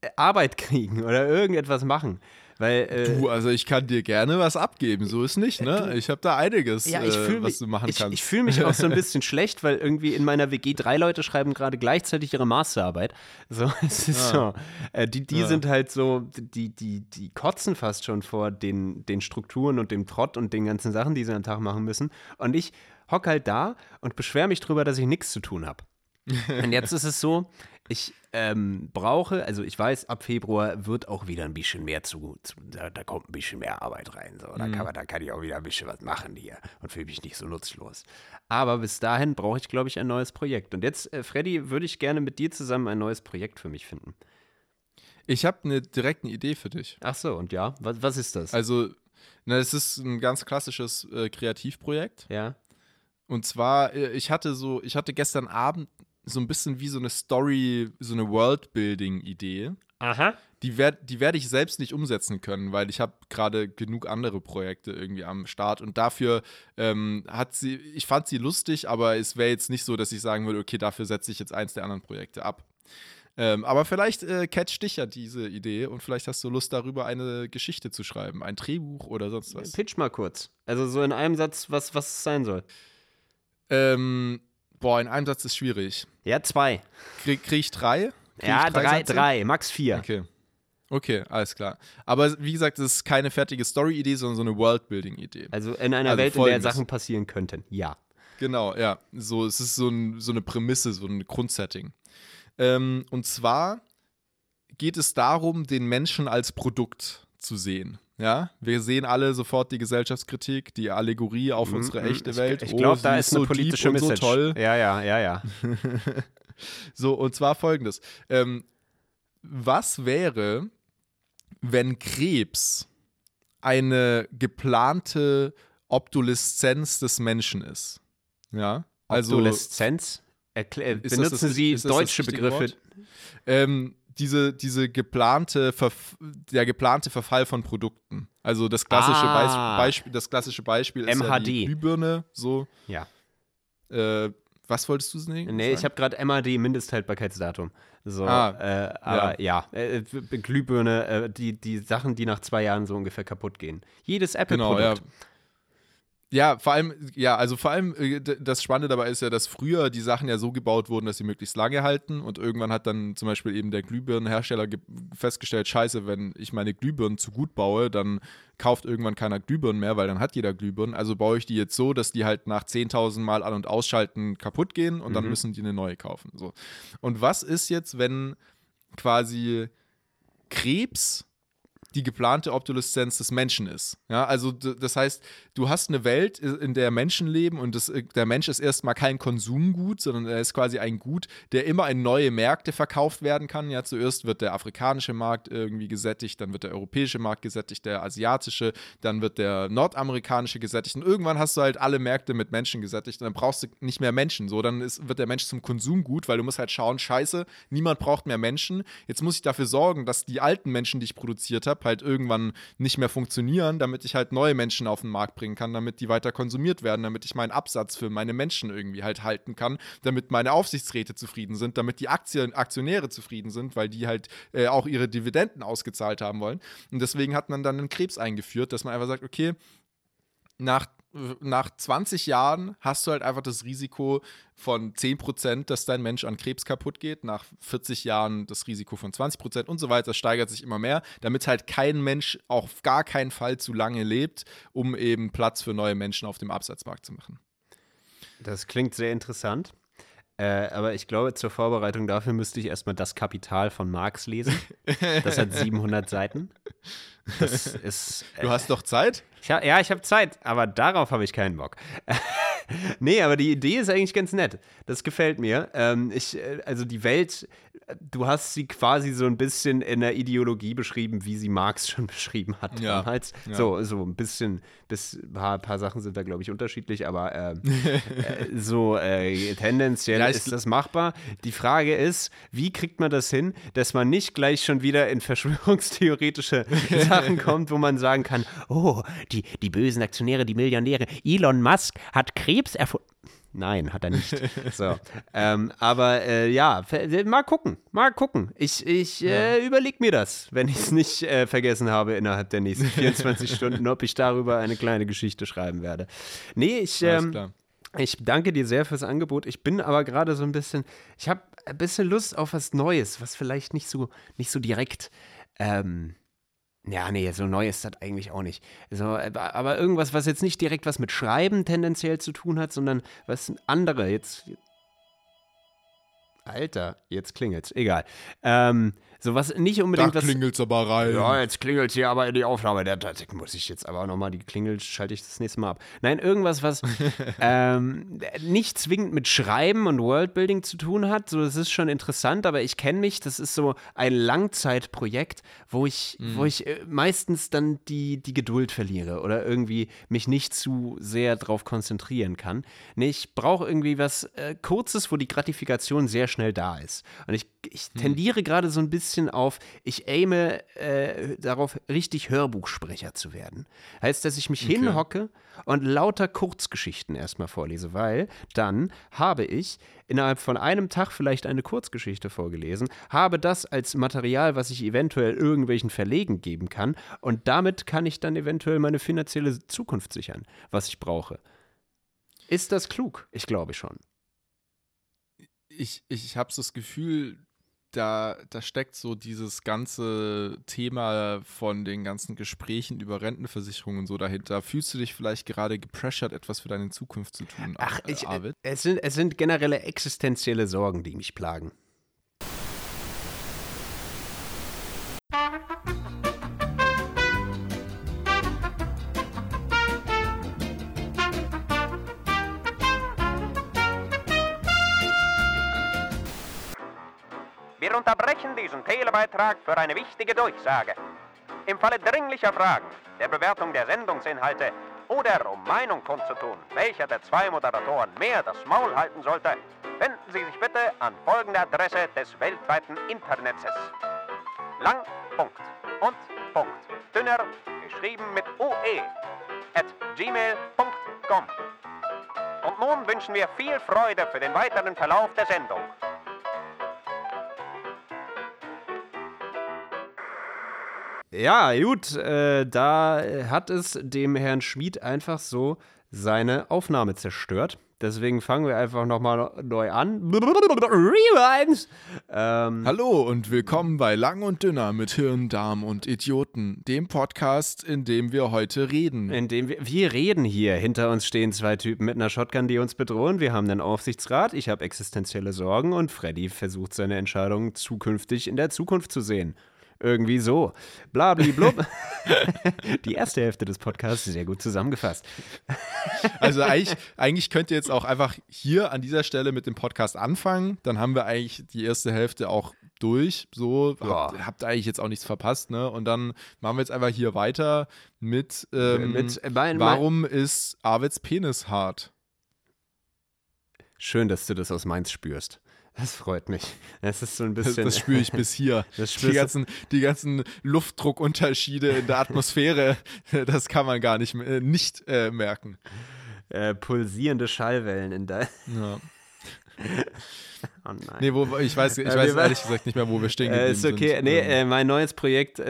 äh, Arbeit kriegen oder irgendetwas machen. Weil, äh, Du, also ich kann dir gerne was abgeben, so ist nicht, ne? Ich habe da einiges, ja, ich äh, was du machen ich, kannst. ich fühle mich auch so ein bisschen schlecht, weil irgendwie in meiner WG drei Leute schreiben gerade gleichzeitig ihre Masterarbeit. So, es ist so. Äh, die die Ja. sind halt so, die, die, die kotzen fast schon vor den, den Strukturen und dem Trott und den ganzen Sachen, die sie am Tag machen müssen. Und ich hock halt da und beschwere mich drüber, dass ich nichts zu tun habe. Und jetzt ist es so, ich ähm, brauche, also ich weiß, ab Februar wird auch wieder ein bisschen mehr zu, zu da, da kommt ein bisschen mehr Arbeit rein. So. Da, kann man, da kann ich auch wieder ein bisschen was machen hier und fühle mich nicht so nutzlos. Aber bis dahin brauche ich, glaube ich, ein neues Projekt. Und jetzt, äh, Freddy, würde ich gerne mit dir zusammen ein neues Projekt für mich finden. Ich habe eine direkte Idee für dich. Ach so, und ja, was, was ist das? Also, na, es ist ein ganz klassisches äh, Kreativprojekt. ja. Und zwar, äh, ich hatte so, ich hatte gestern Abend so ein bisschen wie so eine Story, so eine Worldbuilding-Idee. Aha. Die werde die werd ich selbst nicht umsetzen können, weil ich habe gerade genug andere Projekte irgendwie am Start und dafür ähm, hat sie, ich fand sie lustig, aber es wäre jetzt nicht so, dass ich sagen würde, okay, dafür setze ich jetzt eins der anderen Projekte ab. Ähm, aber vielleicht äh, catcht dich ja diese Idee und vielleicht hast du Lust darüber eine Geschichte zu schreiben, ein Drehbuch oder sonst was. Pitch mal kurz. Also so in einem Satz, was, was es sein soll. Ähm, boah, in einem Satz ist schwierig. Ja, zwei. Krieg, krieg ich drei? Krieg ja, ich drei, Sätze? drei, max vier. Okay. Okay, alles klar. Aber wie gesagt, es ist keine fertige Story-Idee, sondern so eine Worldbuilding-Idee. Also in einer Also Welt, in der Sachen passieren könnten. Ja. Genau, ja. So, es ist so, ein, so eine Prämisse, so ein Grundsetting. Ähm, und zwar geht es darum, den Menschen als Produkt zu sehen. Ja, wir sehen alle sofort die Gesellschaftskritik, die Allegorie auf unsere echte ich, Welt. Ich Oh, glaube, sie da ist eine so deep politische und Message. So toll. Ja, ja, ja, ja. So, und zwar folgendes. Ähm, was wäre, wenn Krebs eine geplante Obdoleszenz des Menschen ist? Ja. Also Adoleszenz. Erklä äh, benutzen das- Sie deutsche Begriffe. Ähm, diese, diese geplante Verf der geplante Verfall von Produkten. Also das klassische, Ah. Beis Beispiel, das klassische Beispiel ist ja die MHD. Glühbirne. So. Ja. Äh, was wolltest du sagen? Nee, ich habe gerade MAD, Mindesthaltbarkeitsdatum. So, Ah, äh, aber ja, äh, äh, Glühbirne, äh, die, die Sachen, die nach zwei Jahren so ungefähr kaputt gehen. Jedes Genau, ja. Ja, vor allem, ja, also vor allem äh, das Spannende dabei ist ja, dass früher die Sachen ja so gebaut wurden, dass sie möglichst lange halten und irgendwann hat dann zum Beispiel eben der Glühbirnenhersteller ge- festgestellt, scheiße, wenn ich meine Glühbirnen zu gut baue, dann kauft irgendwann keiner Glühbirnen mehr, weil dann hat jeder Glühbirnen. Also baue ich die jetzt so, dass die halt nach 10.000 Mal an- und ausschalten kaputt gehen und dann müssen die eine neue kaufen. So. Und was ist jetzt, wenn quasi Krebs die geplante Obsoleszenz des Menschen ist. Ja, also das heißt, du hast eine Welt, in der Menschen leben und das, äh, der Mensch ist erstmal kein Konsumgut, sondern er ist quasi ein Gut, der immer in neue Märkte verkauft werden kann. Ja, zuerst wird der afrikanische Markt irgendwie gesättigt, dann wird der europäische Markt gesättigt, der asiatische, dann wird der nordamerikanische gesättigt und irgendwann hast du halt alle Märkte mit Menschen gesättigt und dann brauchst du nicht mehr Menschen. So, dann ist, wird der Mensch zum Konsumgut, weil du musst halt schauen, scheiße, niemand braucht mehr Menschen. Jetzt muss ich dafür sorgen, dass die alten Menschen, die ich produziert habe, halt irgendwann nicht mehr funktionieren, damit ich halt neue Menschen auf den Markt bringen kann, damit die weiter konsumiert werden, damit ich meinen Absatz für meine Menschen irgendwie halt halten kann, damit meine Aufsichtsräte zufrieden sind, damit die Aktien, Aktionäre zufrieden sind, weil die halt äh, auch ihre Dividenden ausgezahlt haben wollen. Und deswegen hat man dann einen Krebs eingeführt, dass man einfach sagt, okay, nach, nach 20 Jahren hast du halt einfach das Risiko von 10%, dass dein Mensch an Krebs kaputt geht. Nach 40 Jahren das Risiko von 20% und so weiter. Das steigert sich immer mehr, damit halt kein Mensch auf gar keinen Fall zu lange lebt, um eben Platz für neue Menschen auf dem Absatzmarkt zu machen. Das klingt sehr interessant. Äh, aber ich glaube, zur Vorbereitung dafür müsste ich erstmal das Kapital von Marx lesen. Das hat 700 Seiten. Das ist. Du hast doch Zeit? Ich ha ja, ich habe Zeit, aber darauf habe ich keinen Bock. nee, aber die Idee ist eigentlich ganz nett. Das gefällt mir. Ähm, ich, äh, also die Welt, äh, du hast sie quasi so ein bisschen in der Ideologie beschrieben, wie sie Marx schon beschrieben hat Ja, damals. ja. So, so ein bisschen, bis, ein paar, paar Sachen sind da, glaube ich, unterschiedlich, aber ähm, äh, so äh, tendenziell Ja, ist das machbar. Die Frage ist, wie kriegt man das hin, dass man nicht gleich schon wieder in verschwörungstheoretische Sachen kommt, wo man sagen kann, oh, die, die bösen Aktionäre, die Millionäre, Elon Musk hat Krebs erfunden. Nein, hat er nicht. So. ähm, aber äh, ja, ver- mal gucken, mal gucken. Ich, ich äh, überlege mir das, wenn ich es nicht äh, vergessen habe innerhalb der nächsten 24 Stunden, ob ich darüber eine kleine Geschichte schreiben werde. Nee, ich, ähm, ich danke dir sehr fürs Angebot. Ich bin aber gerade so ein bisschen, ich habe ein bisschen Lust auf was Neues, was vielleicht nicht so, nicht so direkt, ähm, ja, nee, so neu ist das eigentlich auch nicht. So, aber aber irgendwas, was jetzt nicht direkt was mit Schreiben tendenziell zu tun hat, sondern was andere jetzt. Alter, jetzt klingelt's. Egal. Ähm, so was nicht Da unbedingt was. aber rein. Ja, jetzt klingelt hier aber in die Aufnahme. Da, da muss ich jetzt aber nochmal die Klingel, schalte ich das nächste Mal ab. Nein, irgendwas, was ähm, nicht zwingend mit Schreiben und Worldbuilding zu tun hat. So, das ist schon interessant, aber ich kenne mich. Das ist so ein Langzeitprojekt, wo ich, wo ich äh, meistens dann die, die Geduld verliere oder irgendwie mich nicht zu sehr drauf konzentrieren kann. Nee, ich brauche irgendwie was äh, Kurzes, wo die Gratifikation sehr schnell da ist. Und ich, ich tendiere gerade so ein bisschen auf, ich aime äh, darauf, richtig Hörbuchsprecher zu werden. Heißt, dass ich mich hinhocke und lauter Kurzgeschichten erstmal vorlese, weil dann habe ich innerhalb von einem Tag vielleicht eine Kurzgeschichte vorgelesen, habe das als Material, was ich eventuell irgendwelchen Verlegen geben kann und damit kann ich dann eventuell meine finanzielle Zukunft sichern, was ich brauche. Ist das klug? Ich glaube schon. ich, ich habe so das Gefühl, da, da steckt so dieses ganze Thema von den ganzen Gesprächen über Rentenversicherungen und so dahinter. Fühlst du dich vielleicht gerade gepressured, etwas für deine Zukunft zu tun, Ach, äh, ich, Arvid? es, sind, es sind generelle existenzielle Sorgen, die mich plagen. Telebeitrag für eine wichtige Durchsage. Im Falle dringlicher Fragen, der Bewertung der Sendungsinhalte oder um Meinung kundzutun, welcher der zwei Moderatoren mehr das Maul halten sollte, wenden Sie sich bitte an folgende Adresse des weltweiten Internets. Lang, Punkt und Punkt. Dünner, geschrieben mit OE, at gmail.com. Und nun wünschen wir viel Freude für den weiteren Verlauf der Sendung. Ja, gut, äh, da hat es dem Herrn Schmid einfach so seine Aufnahme zerstört. Deswegen fangen wir einfach nochmal neu an. Rewind! Ähm, Hallo und willkommen bei Lang und Dünner mit Hirn, Darm und Idioten, dem Podcast, in dem wir heute reden. indem wir, wir reden hier. Hinter uns stehen zwei Typen mit einer Shotgun, die uns bedrohen. Wir haben einen Aufsichtsrat, ich habe existenzielle Sorgen und Freddy versucht seine Entscheidungen zukünftig in der Zukunft zu sehen. Irgendwie so. Blabliblub. Die erste Hälfte des Podcasts sehr gut zusammengefasst. Also eigentlich, eigentlich könnt ihr jetzt auch einfach hier an dieser Stelle mit dem Podcast anfangen. Dann haben wir eigentlich die erste Hälfte auch durch. So, habt, habt eigentlich jetzt auch nichts verpasst, ne? Und dann machen wir jetzt einfach hier weiter mit, ähm, Mit, äh, mein- warum ist Arvids Penis hart? Schön, dass du das aus Mainz spürst. Das freut mich. Das ist so ein Das, bisschen. das spüre ich bis hier. Das die, ganzen, die ganzen Luftdruckunterschiede in der Atmosphäre, das kann man gar nicht, äh, nicht äh, merken. äh, pulsierende Schallwellen in deinem. Ja. Oh nein. Nee, wo, ich weiß, ich weiß ehrlich gesagt nicht mehr, wo wir stehen äh, geblieben ist okay. sind. Nee, Ähm, äh, mein neues Projekt.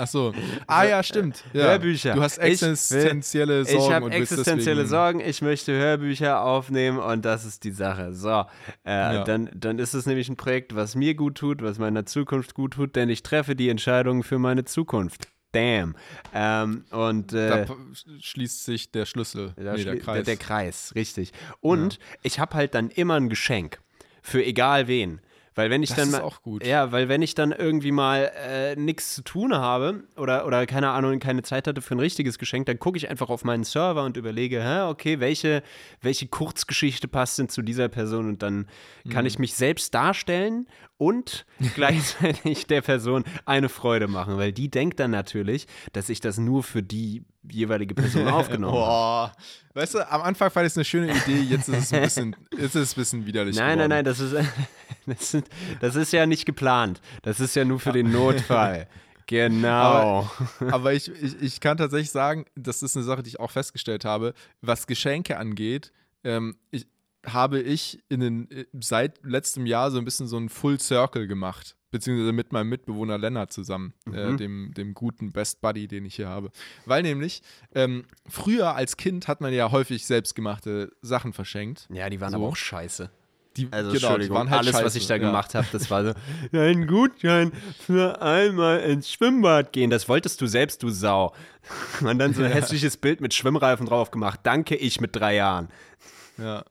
Äh, Ach so. Ah ja, stimmt. Ja. Hörbücher. Du hast Ich will- existenzielle Sorgen ich habe existenzielle Sorgen. Ich möchte Hörbücher aufnehmen und das ist die Sache. So, äh, Ja. dann, dann ist es nämlich ein Projekt, was mir gut tut, was meiner Zukunft gut tut, denn ich treffe die Entscheidungen für meine Zukunft. Damn. Ähm, und äh, Da schließt sich der Schlüssel. Nee, der Kreis. Der, Kreis, richtig. Und ich habe halt dann immer ein Geschenk für egal wen. Weil wenn ich Das dann ist auch gut. Ja, weil wenn ich dann irgendwie mal äh, nichts zu tun habe oder, oder keine Ahnung, keine Zeit hatte für ein richtiges Geschenk, dann gucke ich einfach auf meinen Server und überlege, hä, okay, welche, welche Kurzgeschichte passt denn zu dieser Person und dann kann Mhm. ich mich selbst darstellen und gleichzeitig der Person eine Freude machen, weil die denkt dann natürlich, dass ich das nur für die jeweilige Person aufgenommen habe. Weißt du, am Anfang fand ich es eine schöne Idee, jetzt ist es ein bisschen, jetzt ist es ein bisschen widerlich Nein, geworden. nein, nein, das ist, das, sind, das ist ja nicht geplant. Das ist ja nur für den Notfall. Genau. Aber ich, ich, ich kann tatsächlich sagen, das ist eine Sache, die ich auch festgestellt habe, was Geschenke angeht, ähm, ich, habe ich in den, äh, seit letztem Jahr so ein bisschen so einen Full Circle gemacht. Beziehungsweise mit meinem Mitbewohner Lennart zusammen, äh, dem, dem guten Best Buddy, den ich hier habe. Weil nämlich, ähm, früher als Kind hat man ja häufig selbstgemachte Sachen verschenkt. ja, die waren So. aber auch scheiße. Die, Also, genau, Entschuldigung, waren halt alles, was scheiße, ich da ja. gemacht habe, das war so, ein Gutschein für einmal ins Schwimmbad gehen. Das wolltest du selbst, du Sau. Und dann so ein hässliches Bild mit Schwimmreifen drauf gemacht. Danke, ich mit drei Jahren. Ja.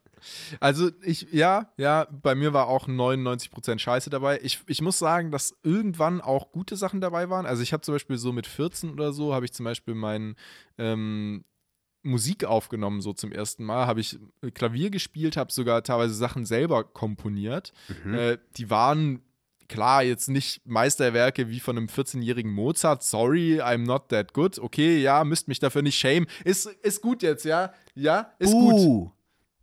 Also ich, ja, ja, bei mir war auch 99% Scheiße dabei. Ich, ich muss sagen, dass irgendwann auch gute Sachen dabei waren. Also ich habe zum Beispiel so mit 14 oder so, habe ich zum Beispiel mein ähm, Musik aufgenommen, so zum ersten Mal. Habe ich Klavier gespielt, habe sogar teilweise Sachen selber komponiert. Äh, die waren klar, jetzt nicht Meisterwerke wie von einem 14-jährigen Mozart. Sorry, I'm not that good. Okay, ja, müsst mich dafür nicht schämen. Ist, ist gut jetzt, ja? Ja, ist gut.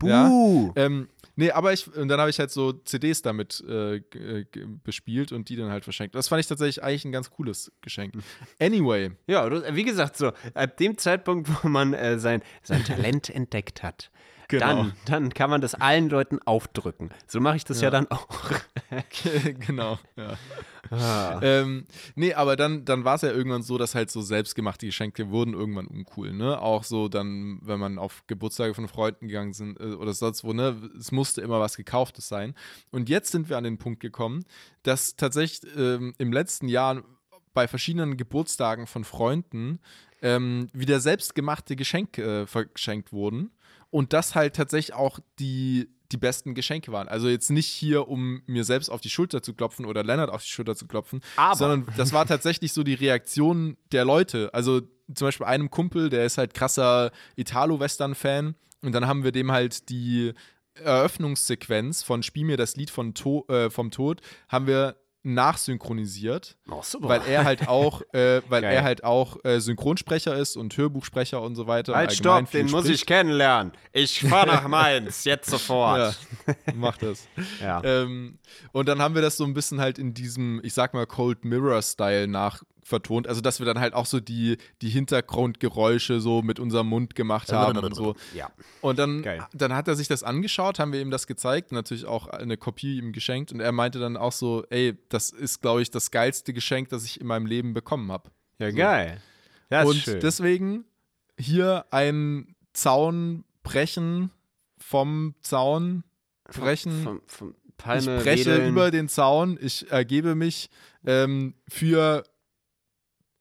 Ja. Buh. Ähm, nee, aber ich, und dann habe ich halt so CDs damit äh, äh, bespielt und die dann halt verschenkt. Das fand ich tatsächlich eigentlich ein ganz cooles Geschenk. Anyway, Ja, wie gesagt, so, ab dem Zeitpunkt, wo man äh, sein, sein Talent entdeckt hat, Genau. dann, dann kann man das allen Leuten aufdrücken. So mache ich das ja, dann auch. genau, ja. Ah. Ähm, nee, aber dann, dann war es ja irgendwann so, dass halt so selbstgemachte Geschenke wurden irgendwann uncool, ne? Auch so dann, wenn man auf Geburtstage von Freunden gegangen sind äh, oder sonst wo, ne? Es musste immer was Gekauftes sein. Und jetzt sind wir an den Punkt gekommen, dass tatsächlich ähm, im letzten Jahr bei verschiedenen Geburtstagen von Freunden ähm, wieder selbstgemachte Geschenke äh, verschenkt wurden. Und das halt tatsächlich auch die, die besten Geschenke waren. Also jetzt nicht hier, um mir selbst auf die Schulter zu klopfen oder Lennart auf die Schulter zu klopfen, Aber. sondern das war tatsächlich so die Reaktion der Leute. Also zum Beispiel einem Kumpel, der ist halt krasser Italo-Western-Fan und dann haben wir dem halt die Eröffnungssequenz von Spiel mir das Lied von to äh, vom Tod, haben wir nachsynchronisiert, Oh, weil er halt auch, äh, weil Geil. er halt auch äh, Synchronsprecher ist und Hörbuchsprecher und so weiter. halt, stopp, den muss spricht. ich kennenlernen. Ich fahre nach Mainz, jetzt sofort. Ja, mach das. Ja. Ähm, und dann haben wir das so ein bisschen halt in diesem, ich sag mal, Cold Mirror-Style nachvertont. Also, dass wir dann halt auch so die, die Hintergrundgeräusche so mit unserem Mund gemacht haben und so. Ja. Und dann, Geil. dann hat er sich das angeschaut, haben wir ihm das gezeigt, natürlich auch eine Kopie ihm geschenkt. Und er meinte dann auch so, ey, das ist, glaube ich, das geilste Geschenk, das ich in meinem Leben bekommen habe. Ja, geil. Ja, ist und schön. deswegen hier ein Zaun brechen, vom Zaun brechen. Vom, vom Palme ich breche wedeln. über den Zaun, ich ergebe mich ähm, für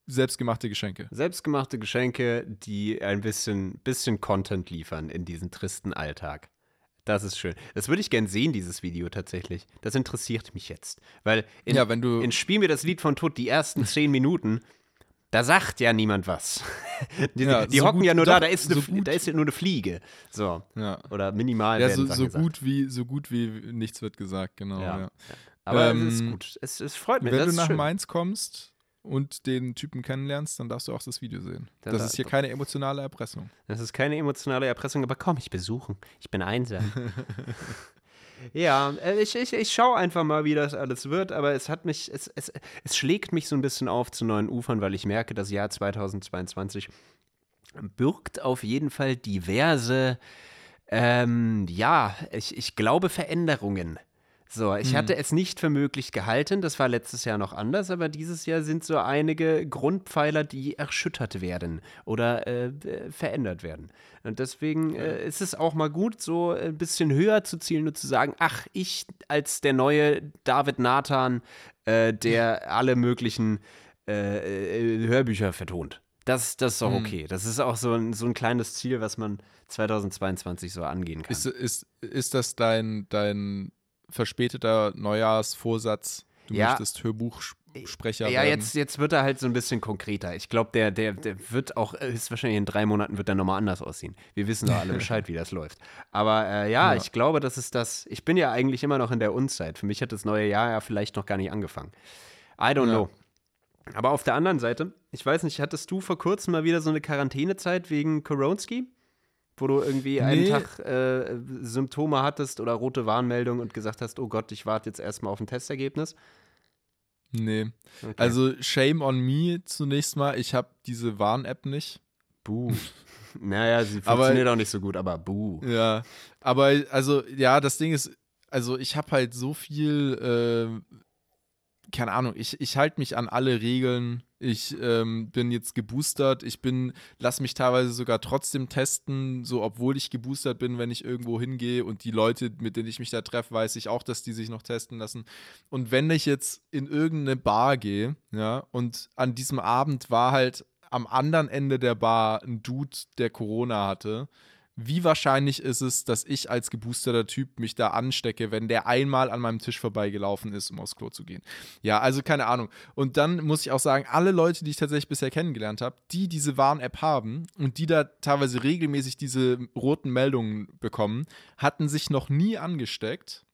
selbstgemachte Geschenke. Selbstgemachte Geschenke, die ein bisschen, bisschen Content liefern in diesen tristen Alltag. Das ist schön. Das würde ich gern sehen, dieses Video tatsächlich. Das interessiert mich jetzt. Weil in, Ja, wenn du- in Spiel mir das Lied von Tod, die ersten zehn Minuten, da sagt ja niemand was. Die, Ja, die so hocken gut- ja nur da, doch, da ist, eine, so gut. da ist ja nur eine Fliege. So. Ja. Oder minimal Ja, so, so gut wie so gut wie nichts wird gesagt, genau. Aber Ähm, es ist gut. Es, es freut mich. Wenn du ist nach schön. Mainz kommst und den Typen kennenlernst, dann darfst du auch das Video sehen. Dann das da- ist hier keine emotionale Erpressung. Das ist keine emotionale Erpressung, aber komm, ich besuchen. Ich bin einsam. ja, äh, ich, ich, ich schaue einfach mal, wie das alles wird, aber es hat mich, es, es, es schlägt mich so ein bisschen auf zu neuen Ufern, weil ich merke, das Jahr 2022 birgt auf jeden Fall diverse, ähm, ja, ich, ich glaube Veränderungen. So, ich hatte es nicht für möglich gehalten, das war letztes Jahr noch anders, aber dieses Jahr sind so einige Grundpfeiler, die erschüttert werden oder äh, verändert werden. Und deswegen äh, ist es auch mal gut, so ein bisschen höher zu zielen und zu sagen, ach, ich als der neue David Nathan, äh, der alle möglichen äh, äh, Hörbücher vertont. Das, das ist doch okay. Das ist auch so ein, so ein kleines Ziel, was man 2022 so angehen kann. Ist, ist, ist das dein, dein verspäteter Neujahrsvorsatz? Du Ja. möchtest Hörbuchsprecher Ja, werden? jetzt, jetzt wird er halt so ein bisschen konkreter. Ich glaube, der, der, der wird auch, äh, ist wahrscheinlich in drei Monaten wird er nochmal anders aussehen. Wir wissen doch alle Bescheid, wie das läuft. Aber äh, ja, Ja. ich glaube, das ist das. Ich bin ja eigentlich immer noch in der Unzeit. Für mich hat das neue Jahr ja vielleicht noch gar nicht angefangen. I don't Ja. know. Aber auf der anderen Seite, ich weiß nicht, hattest du vor kurzem mal wieder so eine Quarantänezeit wegen Koronski? Wo du irgendwie einen Nee. Tag äh, Symptome hattest oder rote Warnmeldung und gesagt hast, oh Gott, ich warte jetzt erstmal auf ein Testergebnis. Nee. Okay. Also shame on me zunächst mal. Ich habe diese Warn-App nicht. Buh. naja, sie Aber- funktioniert auch nicht so gut, aber buh. Ja, aber also ja, das Ding ist, also ich habe halt so viel, äh, keine Ahnung, ich, ich halte mich an alle Regeln. Ich ähm, bin jetzt geboostert. Ich bin, lass mich teilweise sogar trotzdem testen, so obwohl ich geboostert bin, wenn ich irgendwo hingehe und die Leute, mit denen ich mich da treffe, weiß ich auch, dass die sich noch testen lassen. Und wenn ich jetzt in irgendeine Bar gehe, ja, und an diesem Abend war halt am anderen Ende der Bar ein Dude, der Corona hatte, wie wahrscheinlich ist es, dass ich als geboosterter Typ mich da anstecke, wenn der einmal an meinem Tisch vorbeigelaufen ist, um aufs Klo zu gehen? Ja, also keine Ahnung. Und dann muss ich auch sagen, alle Leute, die ich tatsächlich bisher kennengelernt habe, die diese Warn-App haben und die da teilweise regelmäßig diese roten Meldungen bekommen, hatten sich noch nie angesteckt.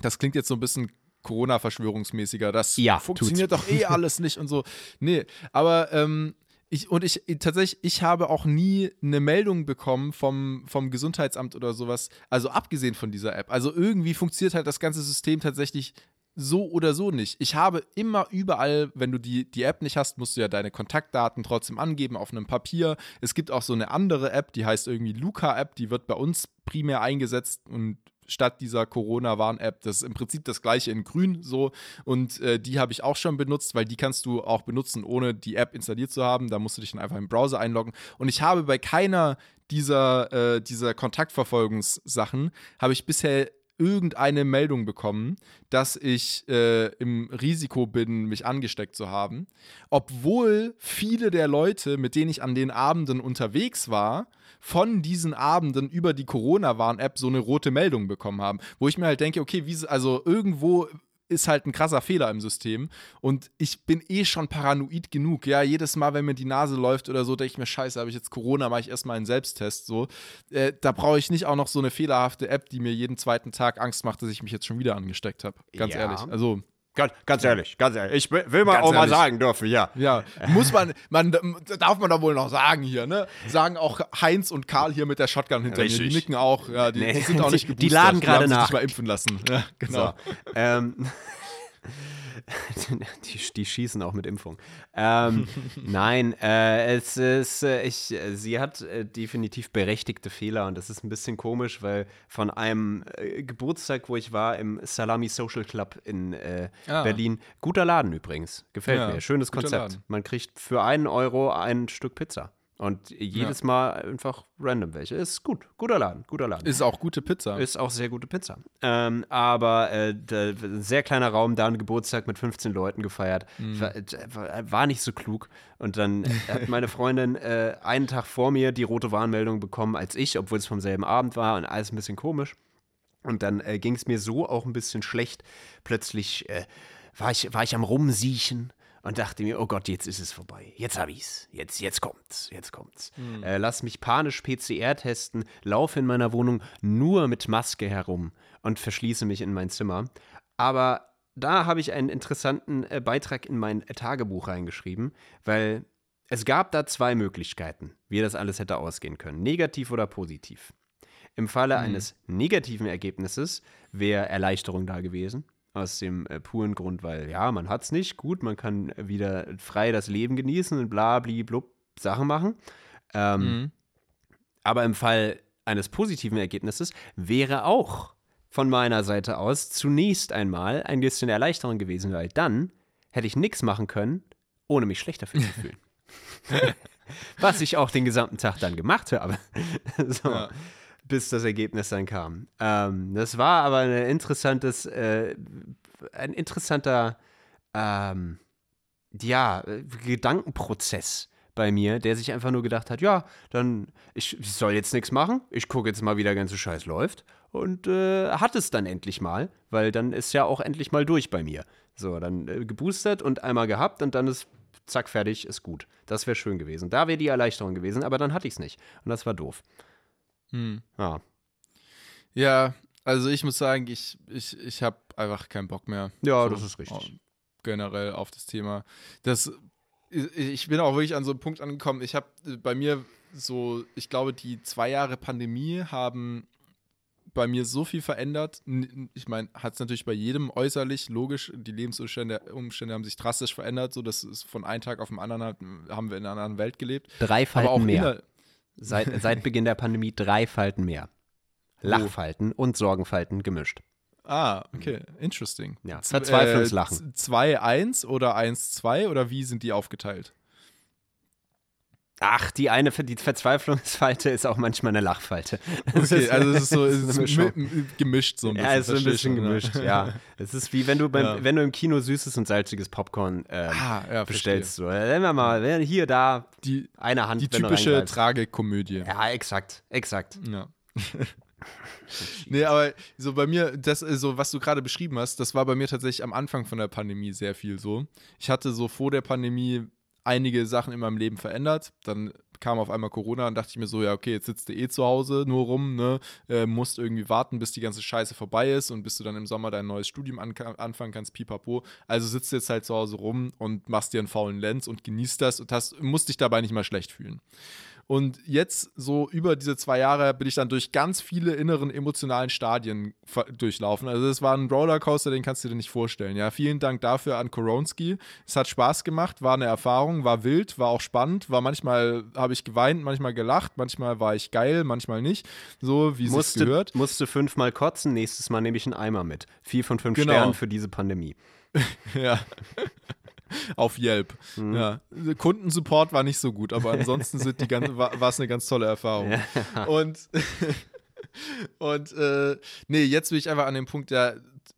Das klingt jetzt so ein bisschen Corona-Verschwörungsmäßiger. Das Ja, funktioniert doch eh alles nicht und so. Nee, aber ähm, ich, und ich tatsächlich, ich habe auch nie eine Meldung bekommen vom, vom Gesundheitsamt oder sowas, also abgesehen von dieser App. Also irgendwie funktioniert halt das ganze System tatsächlich so oder so nicht. Ich habe immer überall, wenn du die, die App nicht hast, musst du ja deine Kontaktdaten trotzdem angeben auf einem Papier. Es gibt auch so eine andere App, die heißt irgendwie Luca-App, die wird bei uns primär eingesetzt und statt dieser Corona-Warn-App, das ist im Prinzip das gleiche in grün so und äh, die habe ich auch schon benutzt, weil die kannst du auch benutzen, ohne die App installiert zu haben. Da musst du dich dann einfach im Browser einloggen und ich habe bei keiner dieser, äh, dieser Kontaktverfolgungssachen, habe ich bisher irgendeine Meldung bekommen, dass ich äh, im Risiko bin, mich angesteckt zu haben, obwohl viele der Leute, mit denen ich an den Abenden unterwegs war, von diesen Abenden über die Corona-Warn-App so eine rote Meldung bekommen haben, wo ich mir halt denke, okay, wie, also irgendwo ist halt ein krasser Fehler im System und ich bin eh schon paranoid genug. Ja, jedes Mal, wenn mir die Nase läuft oder so, denke ich mir, scheiße, habe ich jetzt Corona, mache ich erstmal einen Selbsttest. So. Äh, da brauche ich nicht auch noch so eine fehlerhafte App, die mir jeden zweiten Tag Angst macht, dass ich mich jetzt schon wieder angesteckt habe. Ganz Ja. ehrlich. Also, Ganz, ganz ehrlich, ganz ehrlich. Ich will mal Ganz auch mal ehrlich. sagen dürfen, ja. ja, muss man, man, darf man da wohl noch sagen hier, ne? Sagen auch Heinz und Karl hier mit der Shotgun hinter mir. Richtig. Die nicken auch, ja, die, Nee, die sind auch nicht die- geboostert. die laden gerade haben sich nach. nicht mal impfen lassen. Ja, genau. So. ähm, die, die schießen auch mit Impfung. Ähm, nein, äh, es ist, äh, ich, äh, sie hat äh, definitiv berechtigte Fehler und das ist ein bisschen komisch, weil von einem äh, Geburtstag, wo ich war, im Salami Social Club in äh, Ah. Berlin, guter Laden übrigens, gefällt Ja, mir, schönes Konzept. Laden. Man kriegt für einen Euro ein Stück Pizza. Und jedes Mal einfach random welche. Ist gut, guter Laden, guter Laden. Ist auch gute Pizza. Ist auch sehr gute Pizza. Ähm, aber äh, ein sehr kleiner Raum, da einen Geburtstag mit 15 Leuten gefeiert. War, war, war nicht so klug. Und dann hat meine Freundin äh, einen Tag vor mir die rote Warnmeldung bekommen als ich, obwohl es vom selben Abend war und alles ein bisschen komisch. Und dann äh, ging es mir so auch ein bisschen schlecht. Plötzlich äh, war, ich, war ich am Rumsiechen und dachte mir, oh Gott, jetzt ist es vorbei. Jetzt hab ich's. Jetzt, jetzt kommt's. Jetzt kommt's. Äh, lass mich panisch PCR testen, laufe in meiner Wohnung nur mit Maske herum und verschließe mich in mein Zimmer. Aber da habe ich einen interessanten äh, Beitrag in mein Tagebuch reingeschrieben, weil es gab da zwei Möglichkeiten, wie das alles hätte ausgehen können. Negativ oder positiv. Im Falle eines negativen Ergebnisses wäre Erleichterung da gewesen. Aus dem äh, puren Grund, weil ja, man hat es nicht, gut, man kann wieder frei das Leben genießen und bla, bli, blub, Sachen machen. Ähm, Mhm. Aber im Fall eines positiven Ergebnisses wäre auch von meiner Seite aus zunächst einmal ein bisschen Erleichterung gewesen, weil dann hätte ich nichts machen können, ohne mich schlecht dafür zu fühlen. Was ich auch den gesamten Tag dann gemacht habe. so, Ja. Bis das Ergebnis dann kam. Ähm, das war aber ein interessantes, äh, ein interessanter, ähm, ja, Gedankenprozess bei mir, der sich einfach nur gedacht hat, ja, dann, ich, ich soll jetzt nichts machen, ich gucke jetzt mal, wie der ganze Scheiß läuft und äh, hat es dann endlich mal, weil dann ist ja auch endlich mal durch bei mir. So, dann äh, geboostert und einmal gehabt und dann ist zack, fertig, ist gut. Das wäre schön gewesen. Da wäre die Erleichterung gewesen, aber dann hatte ich es nicht und das war doof. Hm. Ja, Ja, also ich muss sagen, ich, ich, ich habe einfach keinen Bock mehr. ja So, das ist richtig. oh, Generell auf das Thema. Das, ich bin auch wirklich an so einem Punkt angekommen. Ich habe bei mir so, ich glaube, die zwei Jahre Pandemie haben bei mir so viel verändert. Ich meine, hat es natürlich bei jedem äußerlich, logisch, die Lebensumstände Umstände haben sich drastisch verändert, so dass es von einem Tag auf den anderen hat, haben wir in einer anderen Welt gelebt. Drei Aber auch Falten mehr. Seit, seit Beginn der Pandemie drei Falten mehr. Lachfalten und Sorgenfalten gemischt. Ah, okay, interesting. Ja, Verzweiflungslachen. äh, 2-1 oder 1-2 oder wie sind die aufgeteilt? Ach, die eine, die Verzweiflungsfalte ist auch manchmal eine Lachfalte. Das Okay, ist- also es ist so es ist gemischt so ein bisschen. Ja, es ist ein bisschen schon, gemischt, ja. Es ist wie wenn du beim, Ja. wenn du im Kino süßes und salziges Popcorn ähm, Ah, ja, bestellst. So. Nehmen wir mal, wenn hier, da, Die, eine Hand, die wenn typische. Tragikomödie. Ja, exakt, exakt. Ja. nee, aber so bei mir, das äh, so, was du gerade beschrieben hast, das war bei mir tatsächlich am Anfang von der Pandemie sehr viel so. Ich hatte so vor der Pandemie einige Sachen in meinem Leben verändert. Dann kam auf einmal Corona und dachte ich mir so, ja, okay, jetzt sitzt du eh zu Hause nur rum, ne? Äh, musst irgendwie warten, bis die ganze Scheiße vorbei ist und bis du dann im Sommer dein neues Studium anka- anfangen kannst, pipapo. Also sitzt du jetzt halt zu Hause rum und machst dir einen faulen Lenz und genießt das und hast, musst dich dabei nicht mal schlecht fühlen. Und jetzt, so über diese zwei Jahre, bin ich dann durch ganz viele inneren emotionalen Stadien durchlaufen. Also, es war ein Rollercoaster, den kannst du dir nicht vorstellen. Ja, vielen Dank dafür an Koronski. Es hat Spaß gemacht, war eine Erfahrung, war wild, war auch spannend, war manchmal habe ich geweint, manchmal gelacht, manchmal war ich geil, manchmal nicht. So, wie es gehört. musste fünfmal kotzen, nächstes Mal nehme ich einen Eimer mit. Vier von fünf Genau. Sternen für diese Pandemie. Ja. Auf Yelp. Mhm. Ja. Kundensupport war nicht so gut, aber ansonsten sind die ganze, war es eine ganz tolle Erfahrung. Und, und äh, nee, jetzt bin ich einfach an dem Punkt, ja,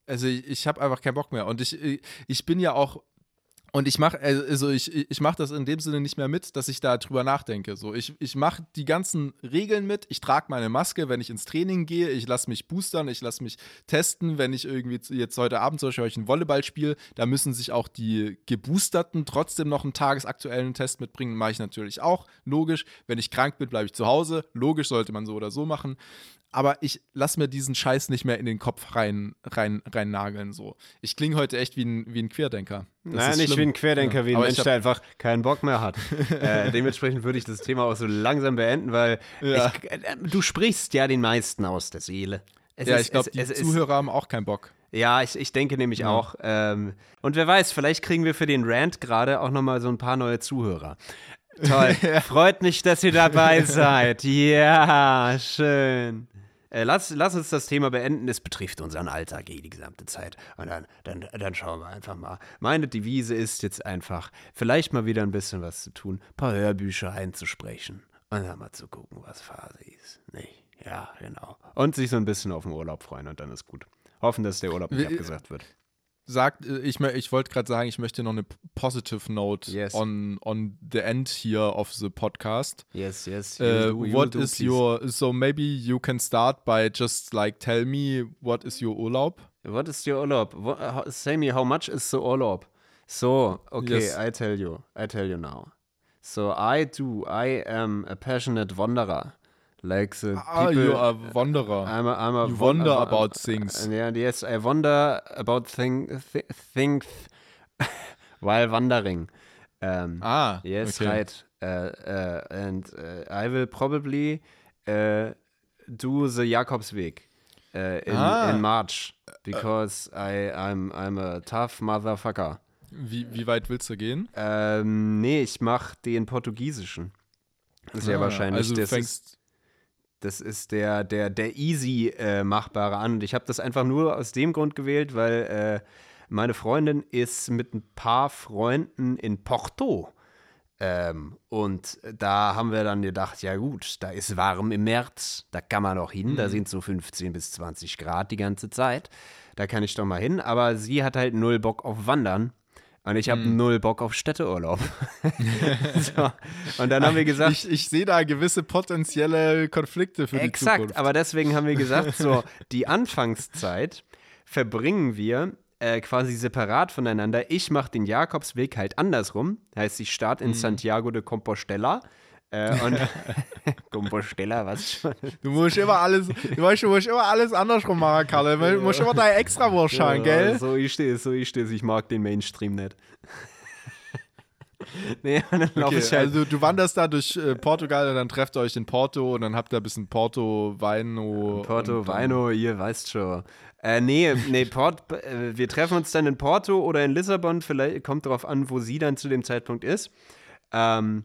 also ich, ich habe einfach keinen Bock mehr. Und ich, ich bin ja auch. Und ich mache also ich, ich mach das in dem Sinne nicht mehr mit, dass ich da drüber nachdenke. So, ich, ich mache die ganzen Regeln mit. Ich trage meine Maske, wenn ich ins Training gehe. Ich lasse mich boostern, ich lasse mich testen. Wenn ich irgendwie jetzt heute Abend zum Beispiel ein Volleyball spiele, da müssen sich auch die Geboosterten trotzdem noch einen tagesaktuellen Test mitbringen. Mache ich natürlich auch. Logisch. Wenn ich krank bin, bleibe ich zu Hause. Logisch sollte man so oder so machen aber ich lass mir diesen Scheiß nicht mehr in den Kopf rein, rein, rein nageln. So. Ich klinge heute echt wie ein, wie ein Querdenker. Das ist nicht schlimm. wie ein Querdenker, Ja. wie ein Aber Mensch, der einfach keinen Bock mehr hat. äh, dementsprechend würde ich das Thema auch so langsam beenden, weil Ja. ich, äh, du sprichst ja den meisten aus der Seele. Es Ja, ist- ich glaube, die es ist- Zuhörer haben auch keinen Bock. Ja, ich, ich denke nämlich auch. Ähm, und wer weiß, vielleicht kriegen wir für den Rant gerade auch nochmal so ein paar neue Zuhörer. Toll. Freut mich, dass ihr dabei seid. Ja, schön. Äh, lass, lass uns das Thema beenden. Es betrifft unseren Alltag eh die gesamte Zeit. Und dann, dann, dann schauen wir einfach mal. Meine Devise ist jetzt einfach, vielleicht mal wieder ein bisschen was zu tun, ein paar Hörbücher einzusprechen und dann mal zu gucken, was Phase ist. Nee, ja, genau. Und sich so ein bisschen auf den Urlaub freuen und dann ist gut. Hoffen, dass der Urlaub nicht abgesagt wird. Sagt, äh, ich, ich wollte gerade sagen, ich möchte noch eine positive note Yes. on, on the end here of the podcast. Yes, yes. Uh, what is your, so maybe you can start by just like tell me what is your Urlaub? What is your Urlaub? Wha- how- Say me, how much is the Urlaub? So, okay, Yes. I tell you. I tell you now. So, I do. I am a passionate wanderer. Like the Ah, people. you are Wanderer. I'm a, I'm a You won- wonder a- about uh, things. Yeah, yes, I wonder about thing, th things while wandering. Um, ah, Yes, okay. right. Uh, uh, and uh, I will probably uh, do the Jakobsweg uh, in, Ah. in March because I, I'm, I'm a tough motherfucker. Wie, wie weit willst du gehen? Ähm, nee, ich mach den portugiesischen. Ist ja Ah, wahrscheinlich. Also du fängst, das ist der, der, der easy äh, machbare an. Und ich habe das einfach nur aus dem Grund gewählt, weil äh, meine Freundin ist mit ein paar Freunden in Porto. Ähm, und da haben wir dann gedacht, ja gut, da ist warm im März, da kann man auch hin, da sind so 15 bis 20 Grad die ganze Zeit. Da kann ich doch mal hin, aber sie hat halt null Bock auf Wandern. Und ich habe null Bock auf Städteurlaub. so. Und dann haben wir gesagt, ich, ich sehe da gewisse potenzielle Konflikte für die Exakt, Zukunft. aber deswegen haben wir gesagt, so, die Anfangszeit verbringen wir äh, quasi separat voneinander. Ich mache den Jakobsweg halt andersrum. Heißt, ich starte in Mhm. Santiago de Compostela. Äh, und Compostela, was schon? Du musst immer alles, du musst, du musst immer alles andersrum machen, Kalle. Du musst immer deine Extrawurst schauen, gell? So ist es, so ist es. Ich mag den Mainstream nicht. nee, dann Okay, ich halt. also du wanderst da durch äh, Portugal und dann trefft ihr euch in Porto und dann habt ihr ein bisschen Porto, Weino. Porto, und Weino, ihr weißt schon. Äh, nee, nee, Port, äh, wir treffen uns dann in Porto oder in Lissabon, vielleicht kommt darauf an, wo sie dann zu dem Zeitpunkt ist. Ähm,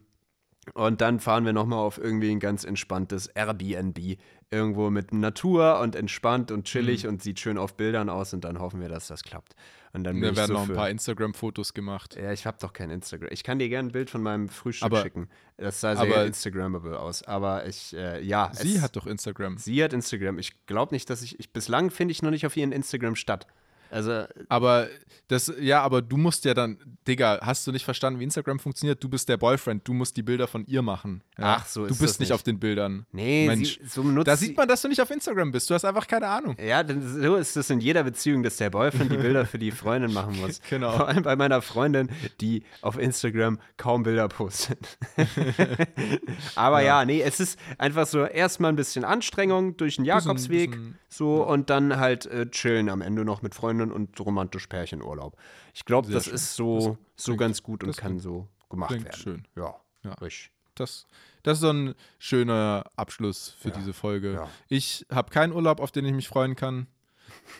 und dann fahren wir nochmal auf irgendwie ein ganz entspanntes Airbnb. Irgendwo mit Natur und entspannt und chillig Mhm. und sieht schön auf Bildern aus und dann hoffen wir, dass das klappt. Und dann ich werden so noch ein paar Instagram-Fotos gemacht. Ja, ich habe doch kein Instagram. Ich kann dir gerne ein Bild von meinem Frühstück Aber- schicken. Das sah sehr Instagrammable aus. Aber ich, äh, ja. Sie es, hat doch Instagram. Sie hat Instagram. Ich glaube nicht, dass ich, ich bislang finde ich noch nicht auf ihren Instagram statt. Also, Aber das, ja, aber du musst ja dann, Digga, hast du nicht verstanden, wie Instagram funktioniert? Du bist der Boyfriend, du musst die Bilder von ihr machen. Ja? Ach, so Du ist bist das nicht nicht. auf den Bildern. nee, Mensch. sie, so Da sie- sieht man, dass du nicht auf Instagram bist. Du hast einfach keine Ahnung. Ja, so ist es in jeder Beziehung, dass der Boyfriend die Bilder für die Freundin machen muss. Genau. Vor allem bei meiner Freundin, die auf Instagram kaum Bilder postet. Aber ja. nee, es ist einfach so erstmal ein bisschen Anstrengung durch den Jakobsweg, bisschen- so und dann halt äh, chillen am Ende noch mit Freundin und romantisch Pärchenurlaub. Ich glaube, das schön. ist so, so klingt- ganz gut und das kann so gemacht klingt werden. schön. Ja, Ja. richtig. Das, das ist so ein schöner Abschluss für diese Folge. Ja. Ich habe keinen Urlaub, auf den ich mich freuen kann.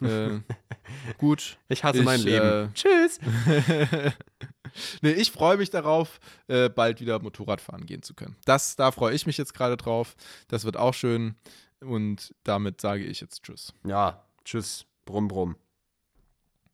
äh, gut. Ich hasse mein Leben. Äh, Tschüss. nee, ich freue mich darauf, äh, bald wieder Motorrad fahren gehen zu können. Das, da freue ich mich jetzt gerade drauf. Das wird auch schön. Und damit sage ich jetzt Tschüss. Ja, tschüss. Brumm, brumm.